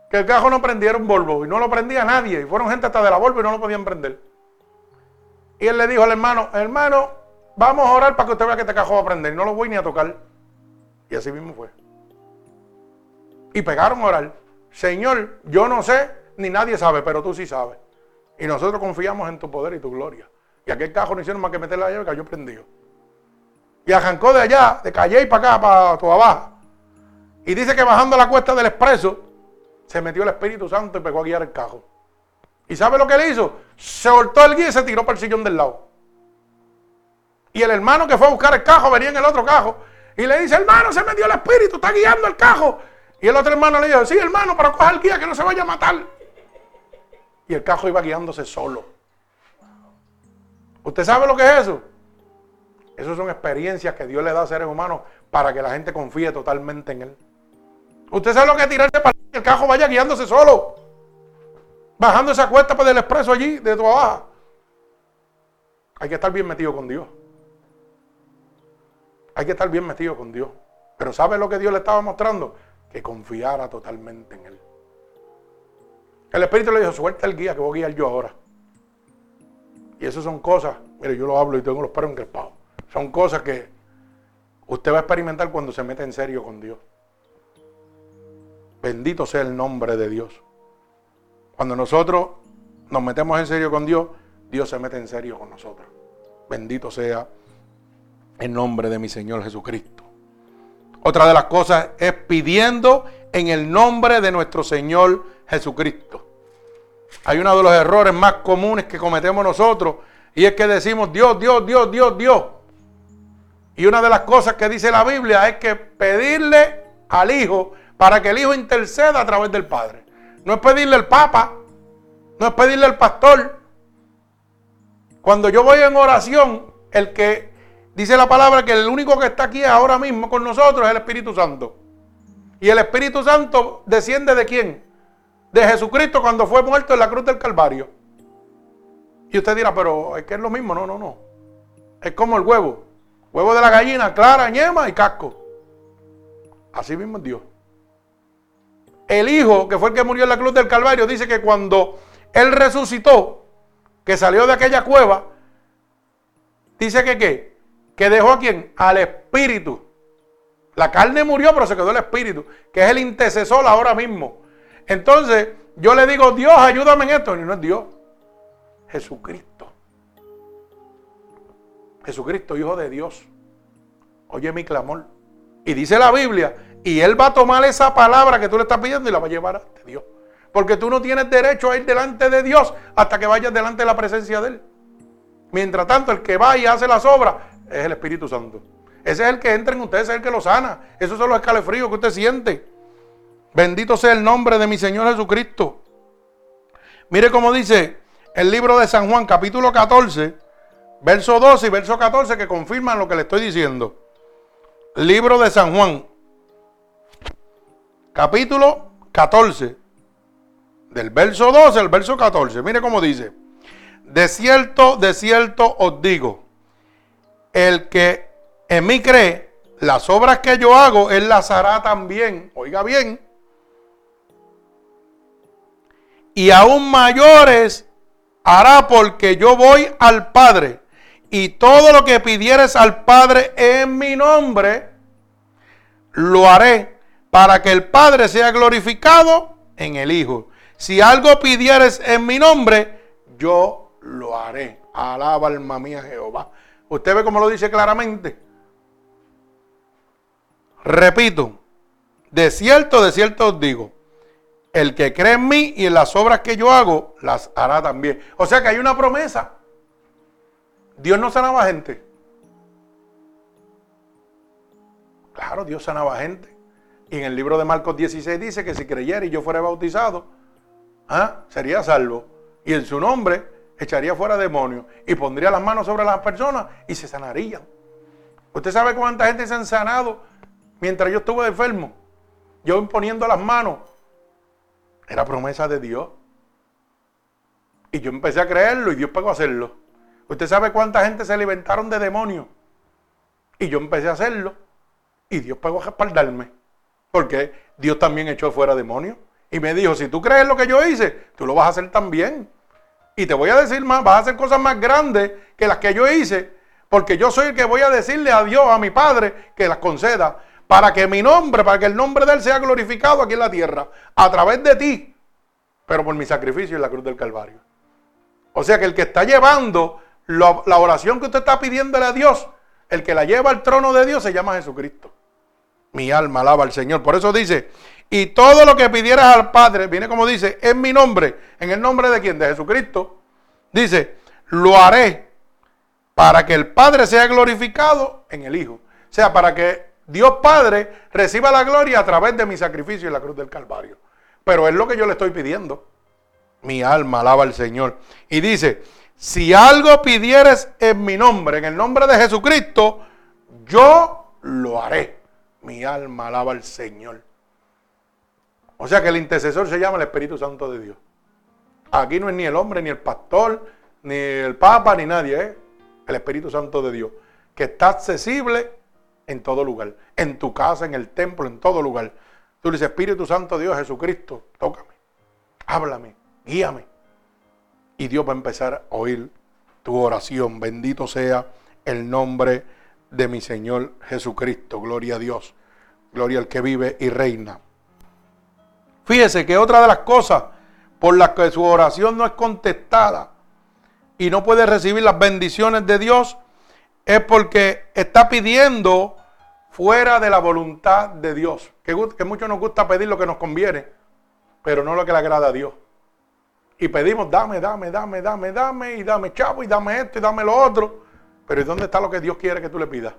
Que el cajo no prendiera un Volvo y no lo prendía nadie. Y fueron gente hasta de la Volvo y no lo podían prender. Y él le dijo al hermano, hermano, vamos a orar para que usted vea que este cajo va a prender. No lo voy ni a tocar. Y así mismo fue. Y pegaron a orar. Señor, yo no sé, ni nadie sabe, pero tú sí sabes. Y nosotros confiamos en tu poder y tu gloria. Y aquel cajo no hicieron más que meter la llave cayó prendido. Y arrancó de allá, de Calle y para acá, para tu abajo. Y dice que bajando la cuesta del expreso, se metió el Espíritu Santo y pegó a guiar el cajo. ¿Y sabe lo que le hizo? Se soltó el guía y se tiró para el sillón del lado. Y el hermano que fue a buscar el cajo venía en el otro cajo. Y le dice, hermano, se metió el espíritu, está guiando el cajo. Y el otro hermano le dijo, sí, hermano, pero coja el guía que no se vaya a matar. Y el cajo iba guiándose solo. ¿Usted sabe lo que es eso? Esas son experiencias que Dios le da a seres humanos para que la gente confíe totalmente en Él. ¿Usted sabe lo que es tirarse para que el cajo vaya guiándose solo? Bajando esa cuesta por el expreso allí, de tu abajo. Hay que estar bien metido con Dios. Hay que estar bien metido con Dios. Pero ¿sabe lo que Dios le estaba mostrando? Que confiara totalmente en Él. El Espíritu le dijo, suelta el guía que voy a guiar yo ahora. Y eso son cosas, mire, yo lo hablo y tengo los perros encrespados. Son cosas que usted va a experimentar cuando se mete en serio con Dios. Bendito sea el nombre de Dios. Cuando nosotros nos metemos en serio con Dios, Dios se mete en serio con nosotros. Bendito sea el nombre de mi Señor Jesucristo. Otra de las cosas es pidiendo en el nombre de nuestro Señor Jesucristo. Hay uno de los errores más comunes que cometemos nosotros y es que decimos Dios, Dios, Dios, Dios, Dios. Y una de las cosas que dice la Biblia es que pedirle al Hijo para que el Hijo interceda a través del Padre. No es pedirle al Papa, no es pedirle al pastor. Cuando yo voy en oración, el que dice la palabra que el único que está aquí ahora mismo con nosotros es el Espíritu Santo. Y el Espíritu Santo desciende de quién? De Jesucristo cuando fue muerto en la cruz del Calvario. Y usted dirá, pero es que es lo mismo. No, no, no. Es como el huevo. Huevo de la gallina, clara, ñema y casco. Así mismo es Dios. El Hijo, que fue el que murió en la cruz del Calvario, dice que cuando Él resucitó, que salió de aquella cueva, dice que qué? Que dejó a quién? Al Espíritu. La carne murió, pero se quedó el Espíritu, que es el intercesor ahora mismo. Entonces, yo le digo, Dios, ayúdame en esto. Y no es Dios, Jesucristo. Jesucristo, Hijo de Dios. Oye mi clamor. Y dice la Biblia, y Él va a tomar esa palabra que tú le estás pidiendo y la va a llevar ante Dios. Porque tú no tienes derecho a ir delante de Dios hasta que vayas delante de la presencia de Él. Mientras tanto, el que va y hace las obras es el Espíritu Santo. Ese es el que entra en usted, ese es el que lo sana. Esos son los escalofríos que usted siente. Bendito sea el nombre de mi Señor Jesucristo. Mire cómo dice el libro de San Juan, capítulo 14, verso 12 y verso 14, que confirman lo que le estoy diciendo. Libro de San Juan, capítulo 14, del verso 12 al verso 14. Mire cómo dice. De cierto, de cierto os digo, el que en mí cree, las obras que yo hago, él las hará también. Oiga bien. y aún mayores hará porque yo voy al Padre. Y todo lo que pidieres al Padre en mi nombre, lo haré para que el Padre sea glorificado en el Hijo. Si algo pidieres en mi nombre, yo lo haré. Alaba alma mía Jehová. Usted ve cómo lo dice claramente. Repito, de cierto, de cierto os digo, el que cree en mí y en las obras que yo hago, las hará también. O sea que hay una promesa. Dios no sanaba gente. Claro, Dios sanaba gente. Y en el libro de Marcos 16 dice que si creyera y yo fuera bautizado, ¿ah? sería salvo. Y en su nombre echaría fuera demonios y pondría las manos sobre las personas y se sanarían. ¿Usted sabe cuánta gente se han sanado mientras yo estuve enfermo? Yo imponiendo las manos. Era promesa de Dios. Y yo empecé a creerlo y Dios pagó a hacerlo. ¿Usted sabe cuánta gente se alimentaron de demonios? Y yo empecé a hacerlo. Y Dios pagó a respaldarme. Porque Dios también echó fuera demonios. Y me dijo, si tú crees lo que yo hice, tú lo vas a hacer también. Y te voy a decir más, vas a hacer cosas más grandes que las que yo hice. Porque yo soy el que voy a decirle a Dios, a mi Padre, que las conceda. Para que mi nombre, para que el nombre de Él sea glorificado aquí en la tierra. A través de ti. Pero por mi sacrificio en la cruz del Calvario. O sea que el que está llevando la, oración que usted está pidiéndole a Dios, el que la lleva al trono de Dios se llama Jesucristo. Mi alma alaba al Señor. Por eso dice, y todo lo que pidieras al Padre, viene como dice, en mi nombre, en el nombre de quién, de Jesucristo, dice, lo haré para que el Padre sea glorificado en el Hijo. O sea, para que Dios Padre reciba la gloria a través de mi sacrificio en la cruz del Calvario. Pero es lo que yo le estoy pidiendo. Mi alma alaba al Señor. Y dice, si algo pidieres en mi nombre, en el nombre de Jesucristo, yo lo haré. Mi alma alaba al Señor. O sea que el intercesor se llama el Espíritu Santo de Dios. Aquí no es ni el hombre, ni el pastor, ni el papa, ni nadie. ¿eh? El Espíritu Santo de Dios. Que está accesible en todo lugar. En tu casa, en el templo, en todo lugar. Tú le dices, Espíritu Santo Dios, Jesucristo, tócame. Háblame, guíame y Dios va a empezar a oír tu oración. Bendito sea el nombre de mi Señor Jesucristo. Gloria a Dios. Gloria al que vive y reina. Fíjese que otra de las cosas por las que su oración no es contestada y no puede recibir las bendiciones de Dios es porque está pidiendo fuera de la voluntad de Dios. Que, que mucho nos gusta pedir lo que nos conviene, pero no lo que le agrada a Dios y pedimos, dame, dame, dame, dame, dame, y dame chavo, y dame esto, y dame lo otro. Pero ¿y dónde está lo que Dios quiere que tú le pidas?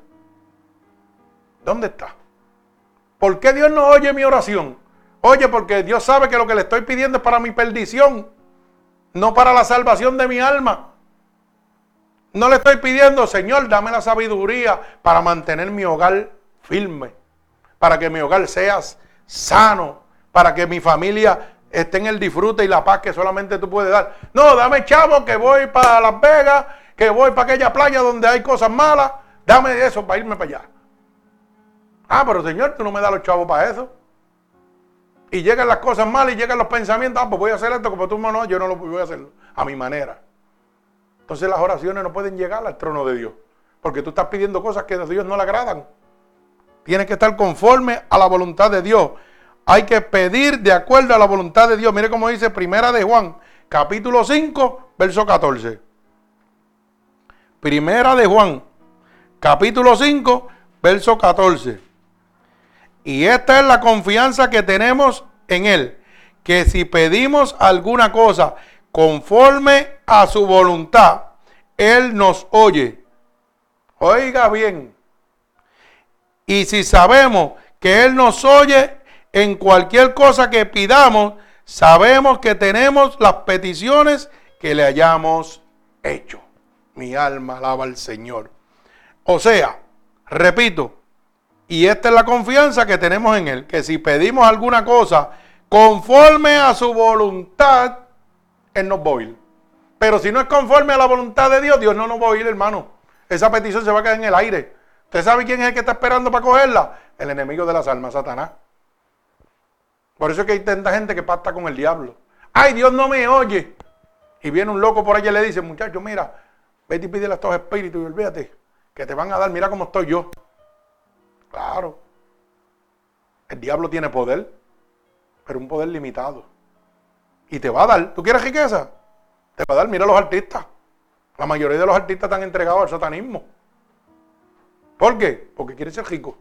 ¿Dónde está? ¿Por qué Dios no oye mi oración? Oye, porque Dios sabe que lo que le estoy pidiendo es para mi perdición, no para la salvación de mi alma. No le estoy pidiendo, Señor, dame la sabiduría para mantener mi hogar firme, para que mi hogar sea sano, para que mi familia esté en el disfrute y la paz que solamente tú puedes dar. No, dame chavo que voy para Las Vegas, que voy para aquella playa donde hay cosas malas. Dame eso para irme para allá. Ah, pero Señor, tú no me das los chavos para eso. Y llegan las cosas malas y llegan los pensamientos. Ah, pues voy a hacer esto como tú no, yo no lo voy a hacer a mi manera. Entonces las oraciones no pueden llegar al trono de Dios. Porque tú estás pidiendo cosas que a Dios no le agradan. Tienes que estar conforme a la voluntad de Dios. Hay que pedir de acuerdo a la voluntad de Dios. Mire cómo dice Primera de Juan, capítulo 5, verso 14. Primera de Juan, capítulo 5, verso 14. Y esta es la confianza que tenemos en Él, que si pedimos alguna cosa conforme a su voluntad, Él nos oye. Oiga bien. Y si sabemos que Él nos oye, en cualquier cosa que pidamos, sabemos que tenemos las peticiones que le hayamos hecho. Mi alma alaba al Señor. O sea, repito, y esta es la confianza que tenemos en Él, que si pedimos alguna cosa conforme a su voluntad, Él nos va a oír. Pero si no es conforme a la voluntad de Dios, Dios no nos va a oír, hermano. Esa petición se va a quedar en el aire. ¿Usted sabe quién es el que está esperando para cogerla? El enemigo de las almas, Satanás. Por eso es que hay tanta gente que pacta con el diablo. Ay, Dios no me oye. Y viene un loco por allá y le dice, muchacho, mira, vete y pídele a estos espíritus y olvídate, que te van a dar, mira cómo estoy yo. Claro. El diablo tiene poder, pero un poder limitado. Y te va a dar. ¿Tú quieres riqueza? Te va a dar, mira los artistas. La mayoría de los artistas están entregados al satanismo. ¿Por qué? Porque quieren ser ricos.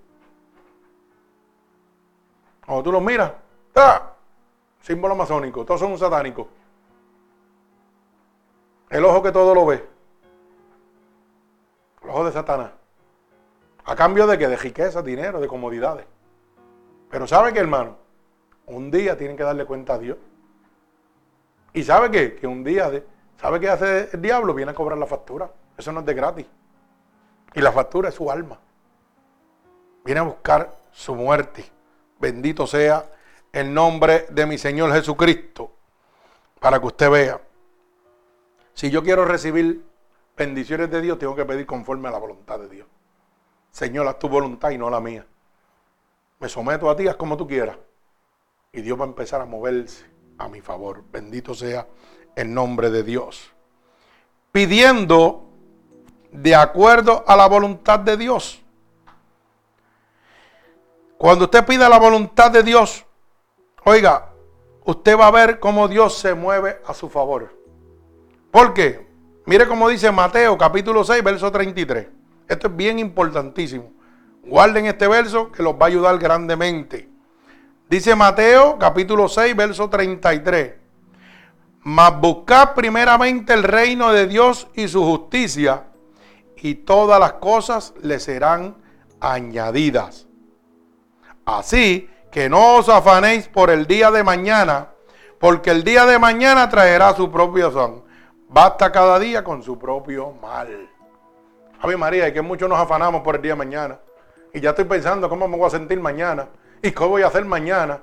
Cuando tú los miras, ¡ta! símbolo masónico, todos son satánicos. El ojo que todo lo ve. El ojo de Satanás. A cambio de que de riqueza, dinero, de comodidades. Pero ¿sabe qué, hermano? Un día tienen que darle cuenta a Dios. ¿Y sabe qué? Que un día, de, ¿sabe qué hace el diablo? Viene a cobrar la factura. Eso no es de gratis. Y la factura es su alma. Viene a buscar su muerte. Bendito sea el nombre de mi Señor Jesucristo. Para que usted vea. Si yo quiero recibir bendiciones de Dios, tengo que pedir conforme a la voluntad de Dios. Señor, haz tu voluntad y no la mía. Me someto a ti, haz como tú quieras. Y Dios va a empezar a moverse a mi favor. Bendito sea el nombre de Dios. Pidiendo de acuerdo a la voluntad de Dios. Cuando usted pida la voluntad de Dios, oiga, usted va a ver cómo Dios se mueve a su favor. ¿Por qué? Mire cómo dice Mateo capítulo 6, verso 33. Esto es bien importantísimo. Guarden este verso que los va a ayudar grandemente. Dice Mateo capítulo 6, verso 33. Mas buscad primeramente el reino de Dios y su justicia, y todas las cosas le serán añadidas. Así que no os afanéis por el día de mañana, porque el día de mañana traerá su propio son. Basta cada día con su propio mal. Ave María, y que muchos nos afanamos por el día de mañana. Y ya estoy pensando cómo me voy a sentir mañana. ¿Y qué voy a hacer mañana?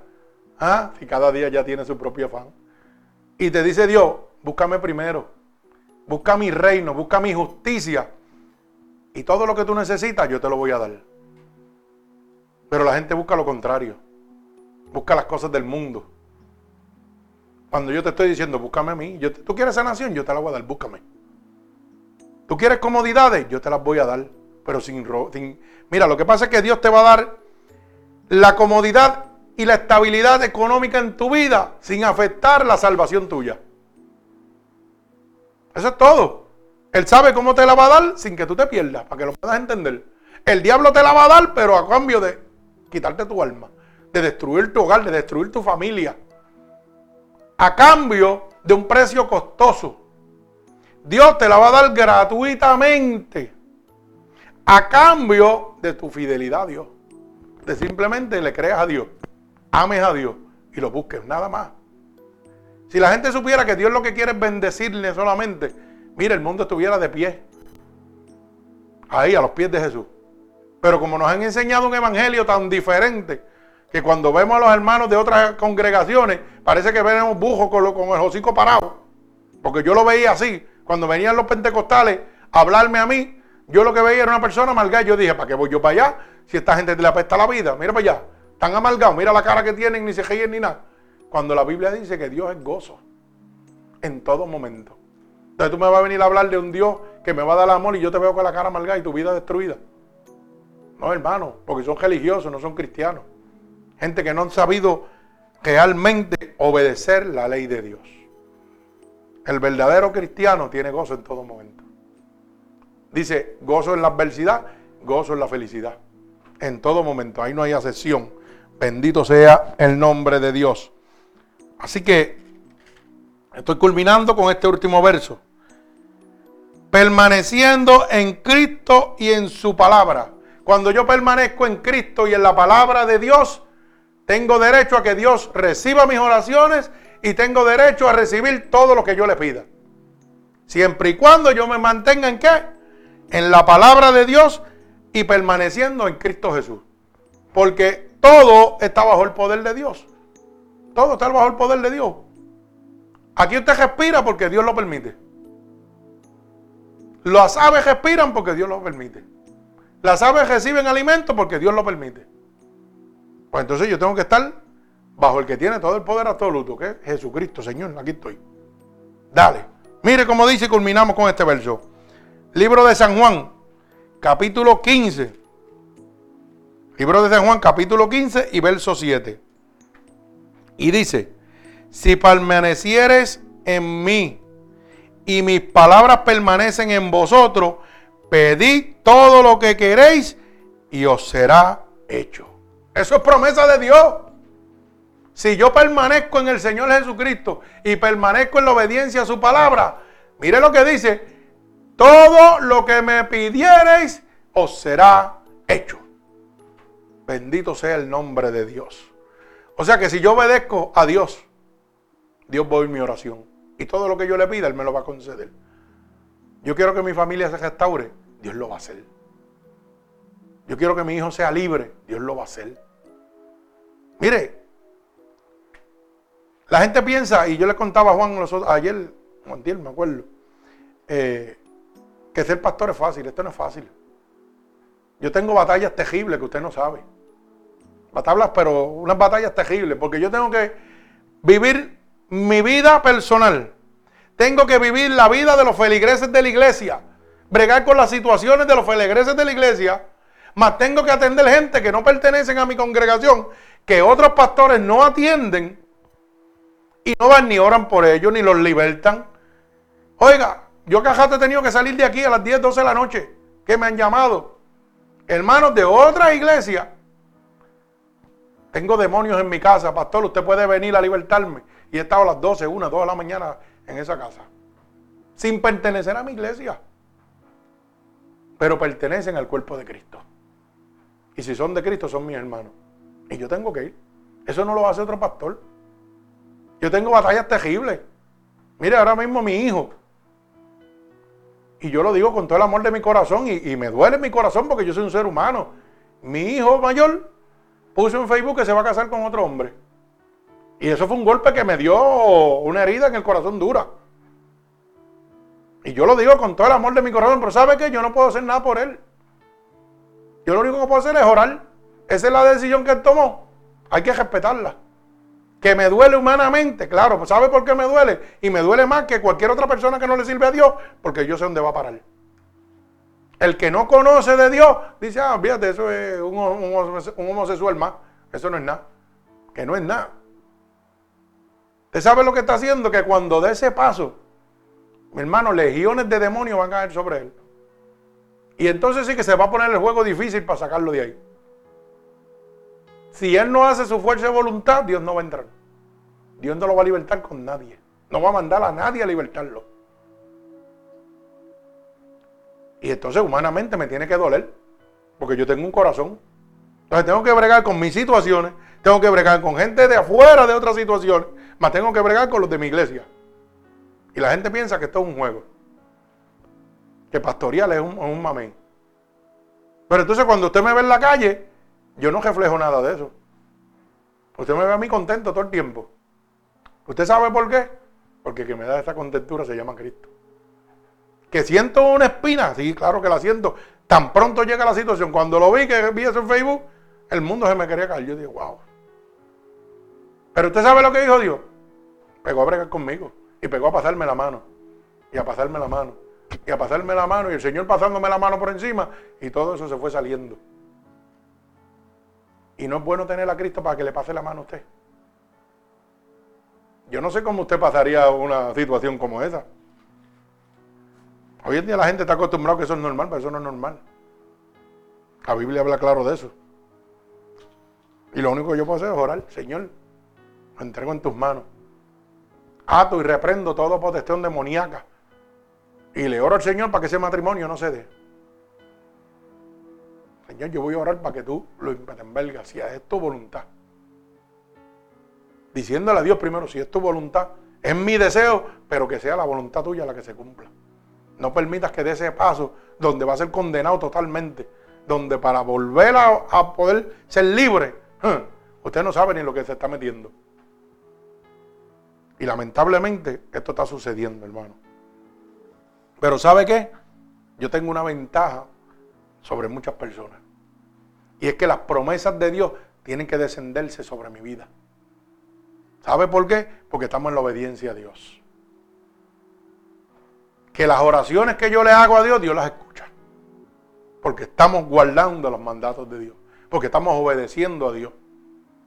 ¿Ah? Si cada día ya tiene su propio afán. Y te dice Dios, búscame primero. Busca mi reino, busca mi justicia. Y todo lo que tú necesitas, yo te lo voy a dar. Pero la gente busca lo contrario. Busca las cosas del mundo. Cuando yo te estoy diciendo, búscame a mí. Tú quieres sanación, yo te la voy a dar, búscame. Tú quieres comodidades, yo te las voy a dar. Pero sin, sin... Mira, lo que pasa es que Dios te va a dar la comodidad y la estabilidad económica en tu vida sin afectar la salvación tuya. Eso es todo. Él sabe cómo te la va a dar sin que tú te pierdas, para que lo puedas entender. El diablo te la va a dar, pero a cambio de quitarte tu alma, de destruir tu hogar, de destruir tu familia. A cambio de un precio costoso. Dios te la va a dar gratuitamente. A cambio de tu fidelidad a Dios de simplemente le creas a Dios, ames a Dios y lo busques, nada más. Si la gente supiera que Dios lo que quiere es bendecirle solamente, mira, el mundo estuviera de pie. Ahí, a los pies de Jesús. Pero como nos han enseñado un evangelio tan diferente, que cuando vemos a los hermanos de otras congregaciones, parece que vemos bujos con, con el hocico parado. Porque yo lo veía así. Cuando venían los pentecostales a hablarme a mí, yo lo que veía era una persona amargada. Yo dije, ¿para qué voy yo para allá? Si esta gente le apesta la vida, mira para allá. Están amargados, mira la cara que tienen, ni se ríen ni nada. Cuando la Biblia dice que Dios es gozo en todo momento. Entonces tú me vas a venir a hablar de un Dios que me va a dar amor y yo te veo con la cara amargada y tu vida destruida. No, hermano, porque son religiosos, no son cristianos. Gente que no han sabido realmente obedecer la ley de Dios. El verdadero cristiano tiene gozo en todo momento. Dice, gozo en la adversidad, gozo en la felicidad. En todo momento, ahí no hay excepción. Bendito sea el nombre de Dios. Así que estoy culminando con este último verso. Permaneciendo en Cristo y en su palabra. Cuando yo permanezco en Cristo y en la palabra de Dios, tengo derecho a que Dios reciba mis oraciones y tengo derecho a recibir todo lo que yo le pida. Siempre y cuando yo me mantenga en qué? en la palabra de Dios y permaneciendo en Cristo Jesús. Porque todo está bajo el poder de Dios. Todo está bajo el poder de Dios. Aquí usted respira porque Dios lo permite. Las aves respiran porque Dios lo permite. Las aves reciben alimento porque Dios lo permite. Pues entonces yo tengo que estar bajo el que tiene todo el poder absoluto, que es Jesucristo, Señor, aquí estoy. Dale. Mire cómo dice y culminamos con este verso. Libro de San Juan, capítulo 15. Libro de San Juan, capítulo 15 y verso 7. Y dice, si permanecieres en mí y mis palabras permanecen en vosotros, pedid todo lo que queréis y os será hecho. Eso es promesa de Dios. Si yo permanezco en el Señor Jesucristo y permanezco en la obediencia a su palabra, mire lo que dice, todo lo que me pidiereis os será hecho. Bendito sea el nombre de Dios. O sea que si yo obedezco a Dios, Dios oír mi oración. Y todo lo que yo le pida, Él me lo va a conceder. Yo quiero que mi familia se restaure, Dios lo va a hacer. Yo quiero que mi hijo sea libre, Dios lo va a hacer. Mire, la gente piensa, y yo le contaba a Juan ayer, Juan me acuerdo, eh, que ser pastor es fácil. Esto no es fácil. Yo tengo batallas terribles que usted no sabe. Batallas, pero unas batallas terribles, porque yo tengo que vivir mi vida personal. Tengo que vivir la vida de los feligreses de la iglesia. Bregar con las situaciones de los feligreses de la iglesia. Más tengo que atender gente que no pertenecen a mi congregación, que otros pastores no atienden y no van ni oran por ellos, ni los libertan. Oiga, yo cajaste he tenido que salir de aquí a las 10, 12 de la noche, que me han llamado. Hermanos de otra iglesia. Tengo demonios en mi casa, pastor, usted puede venir a libertarme. Y he estado a las 12, 1, 2 de la mañana en esa casa. Sin pertenecer a mi iglesia. Pero pertenecen al cuerpo de Cristo. Y si son de Cristo, son mis hermanos. Y yo tengo que ir. Eso no lo hace otro pastor. Yo tengo batallas terribles. Mire, ahora mismo mi hijo. Y yo lo digo con todo el amor de mi corazón y, me duele mi corazón porque yo soy un ser humano. Mi hijo mayor puso en Facebook que se va a casar con otro hombre. Y eso fue un golpe que me dio una herida en el corazón dura. Y yo lo digo con todo el amor de mi corazón, pero ¿sabe qué? Yo no puedo hacer nada por él. Yo lo único que puedo hacer es orar. Esa es la decisión que él tomó. Hay que respetarla. Que me duele humanamente, claro, pues ¿sabe por qué me duele? Y me duele más que cualquier otra persona que no le sirve a Dios, porque yo sé dónde va a parar. El que no conoce de Dios dice, ah, fíjate, eso es un, homosexual más. Eso no es nada. Que no es nada. ¿Usted sabe lo que está haciendo? Que cuando dé ese paso, mi hermano, legiones de demonios van a caer sobre él. Y entonces sí que se va a poner el juego difícil para sacarlo de ahí. Si él no hace su fuerza de voluntad, Dios no va a entrar. Dios no lo va a libertar con nadie. No va a mandar a nadie a libertarlo. Y entonces humanamente me tiene que doler. Porque yo tengo un corazón. Entonces tengo que bregar con mis situaciones. Tengo que bregar con gente de afuera de otras situaciones. Más tengo que bregar con los de mi iglesia. Y la gente piensa que esto es un juego. Que pastoreal es un, un mamén. Pero entonces cuando usted me ve en la calle, yo no reflejo nada de eso. Usted me ve a mí contento todo el tiempo. ¿Usted sabe por qué? Porque que me da esa contentura se llama Cristo. Que siento una espina, sí, claro que la siento. Tan pronto llega la situación. Cuando lo vi, que vi eso en Facebook, el mundo se me quería caer. Yo dije, wow. Pero usted sabe lo que dijo Dios. Pegó a bregar conmigo. Y pegó a pasarme la mano. Y a pasarme la mano. Y a pasarme la mano. Y el Señor pasándome la mano por encima. Y todo eso se fue saliendo. Y no es bueno tener a Cristo para que le pase la mano a usted. Yo no sé cómo usted pasaría una situación como esa. Hoy en día la gente está acostumbrada que eso es normal, pero eso no es normal. La Biblia habla claro de eso. Y lo único que yo puedo hacer es orar, Señor, me entrego en tus manos. Ato y reprendo todo potestón demoníaca. Y le oro al Señor para que ese matrimonio no se dé. Señor, yo voy a orar para que tú lo envergas, si es tu voluntad. Diciéndole a Dios primero, si es tu voluntad, es mi deseo, pero que sea la voluntad tuya la que se cumpla. No permitas que dé ese paso donde va a ser condenado totalmente, donde para volver a, poder ser libre, usted no sabe ni lo que se está metiendo. Y lamentablemente esto está sucediendo, hermano. Pero ¿sabe qué? Yo tengo una ventaja sobre muchas personas. Y es que las promesas de Dios tienen que descenderse sobre mi vida. ¿Sabe por qué? Porque estamos en la obediencia a Dios. Que las oraciones que yo le hago a Dios, Dios las escucha. Porque estamos guardando los mandatos de Dios. Porque estamos obedeciendo a Dios.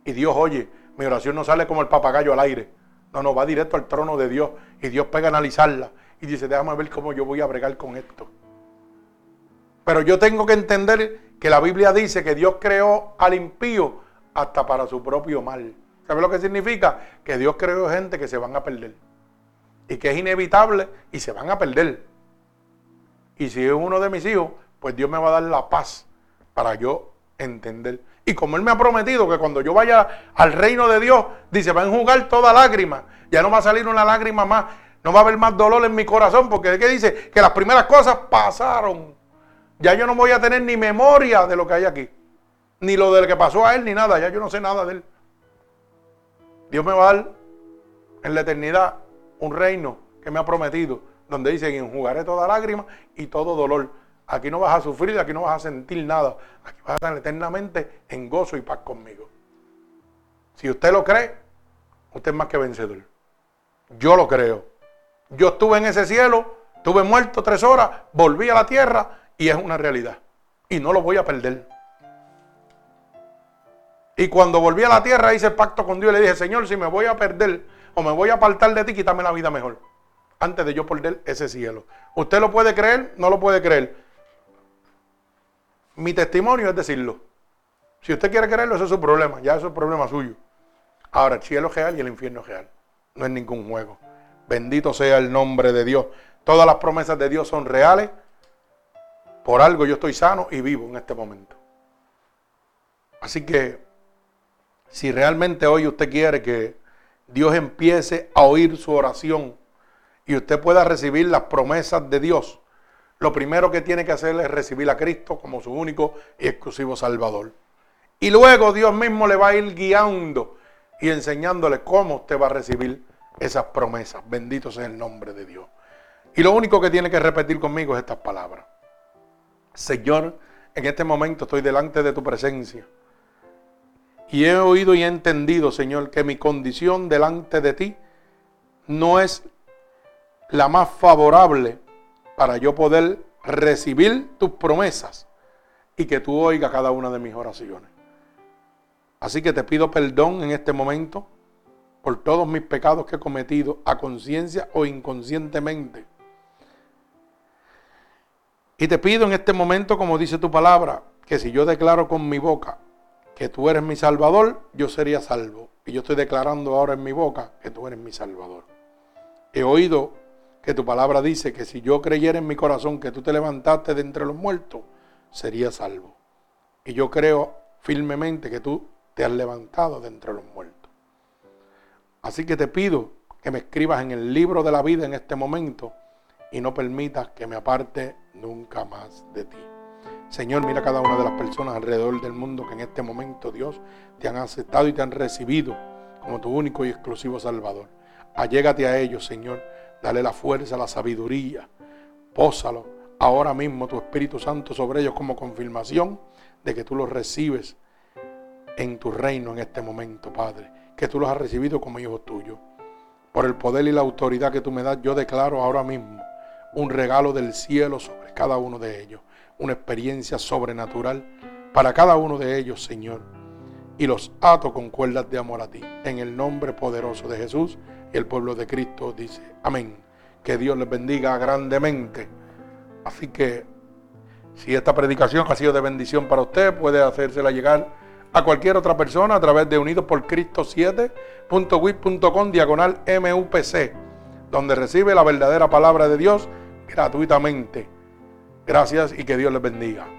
Y Dios oye, mi oración no sale como el papagayo al aire. No, no, va directo al trono de Dios. Y Dios pega a analizarla. Y dice, déjame ver cómo yo voy a bregar con esto. Pero yo tengo que entender que la Biblia dice que Dios creó al impío hasta para su propio mal. ¿Sabe lo que significa? Que Dios creó gente que se van a perder. Y que es inevitable y se van a perder. Y si es uno de mis hijos, pues Dios me va a dar la paz para yo entender. Y como Él me ha prometido que cuando yo vaya al reino de Dios, dice, va a enjugar toda lágrima. Ya no va a salir una lágrima más. No va a haber más dolor en mi corazón. Porque ¿qué dice? Que las primeras cosas pasaron. Ya yo no voy a tener ni memoria de lo que hay aquí. Ni lo de lo que pasó a Él, ni nada. Ya yo no sé nada de Él. Dios me va a dar en la eternidad un reino que me ha prometido, donde dice, enjugaré toda lágrima y todo dolor. Aquí no vas a sufrir, aquí no vas a sentir nada. Aquí vas a estar eternamente en gozo y paz conmigo. Si usted lo cree, usted es más que vencedor. Yo lo creo. Yo estuve en ese cielo, estuve muerto tres horas, volví a la tierra y es una realidad. Y no lo voy a perder. Y cuando volví a la tierra hice el pacto con Dios y le dije, Señor, si me voy a perder o me voy a apartar de ti, quítame la vida mejor. Antes de yo perder ese cielo. ¿Usted lo puede creer? No lo puede creer. Mi testimonio es decirlo. Si usted quiere creerlo, eso es su problema. Ya eso es problema suyo. Ahora, el cielo es real y el infierno es real. No es ningún juego. Bendito sea el nombre de Dios. Todas las promesas de Dios son reales. Por algo yo estoy sano y vivo en este momento. Así que si realmente hoy usted quiere que Dios empiece a oír su oración y usted pueda recibir las promesas de Dios, lo primero que tiene que hacer es recibir a Cristo como su único y exclusivo Salvador. Y luego Dios mismo le va a ir guiando y enseñándole cómo usted va a recibir esas promesas. Bendito sea el nombre de Dios. Y lo único que tiene que repetir conmigo es estas palabras. Señor, en este momento estoy delante de tu presencia y he oído y he entendido, Señor, que mi condición delante de ti no es la más favorable para yo poder recibir tus promesas y que tú oigas cada una de mis oraciones. Así que te pido perdón en este momento por todos mis pecados que he cometido a conciencia o inconscientemente. Y te pido en este momento, como dice tu palabra, que si yo declaro con mi boca que tú eres mi Salvador, yo sería salvo. Y yo estoy declarando ahora en mi boca que tú eres mi Salvador. He oído que tu palabra dice que si yo creyera en mi corazón que tú te levantaste de entre los muertos, sería salvo. Y yo creo firmemente que tú te has levantado de entre los muertos. Así que te pido que me escribas en el libro de la vida en este momento y no permitas que me aparte nunca más de ti. Señor, mira cada una de las personas alrededor del mundo que en este momento, Dios, te han aceptado y te han recibido como tu único y exclusivo Salvador. Allégate a ellos, Señor. Dale la fuerza, la sabiduría. Pósalo ahora mismo tu Espíritu Santo sobre ellos como confirmación de que tú los recibes en tu reino en este momento, Padre. Que tú los has recibido como hijos tuyos. Por el poder y la autoridad que tú me das, yo declaro ahora mismo un regalo del cielo sobre cada uno de ellos una experiencia sobrenatural para cada uno de ellos, Señor. Y los ato con cuerdas de amor a ti. En el nombre poderoso de Jesús y el pueblo de Cristo dice, amén. Que Dios les bendiga grandemente. Así que si esta predicación ha sido de bendición para usted, puede hacérsela llegar a cualquier otra persona a través de Unidos por Cristo 7.wit.com diagonal MUPC, donde recibe la verdadera palabra de Dios gratuitamente. Gracias y que Dios les bendiga.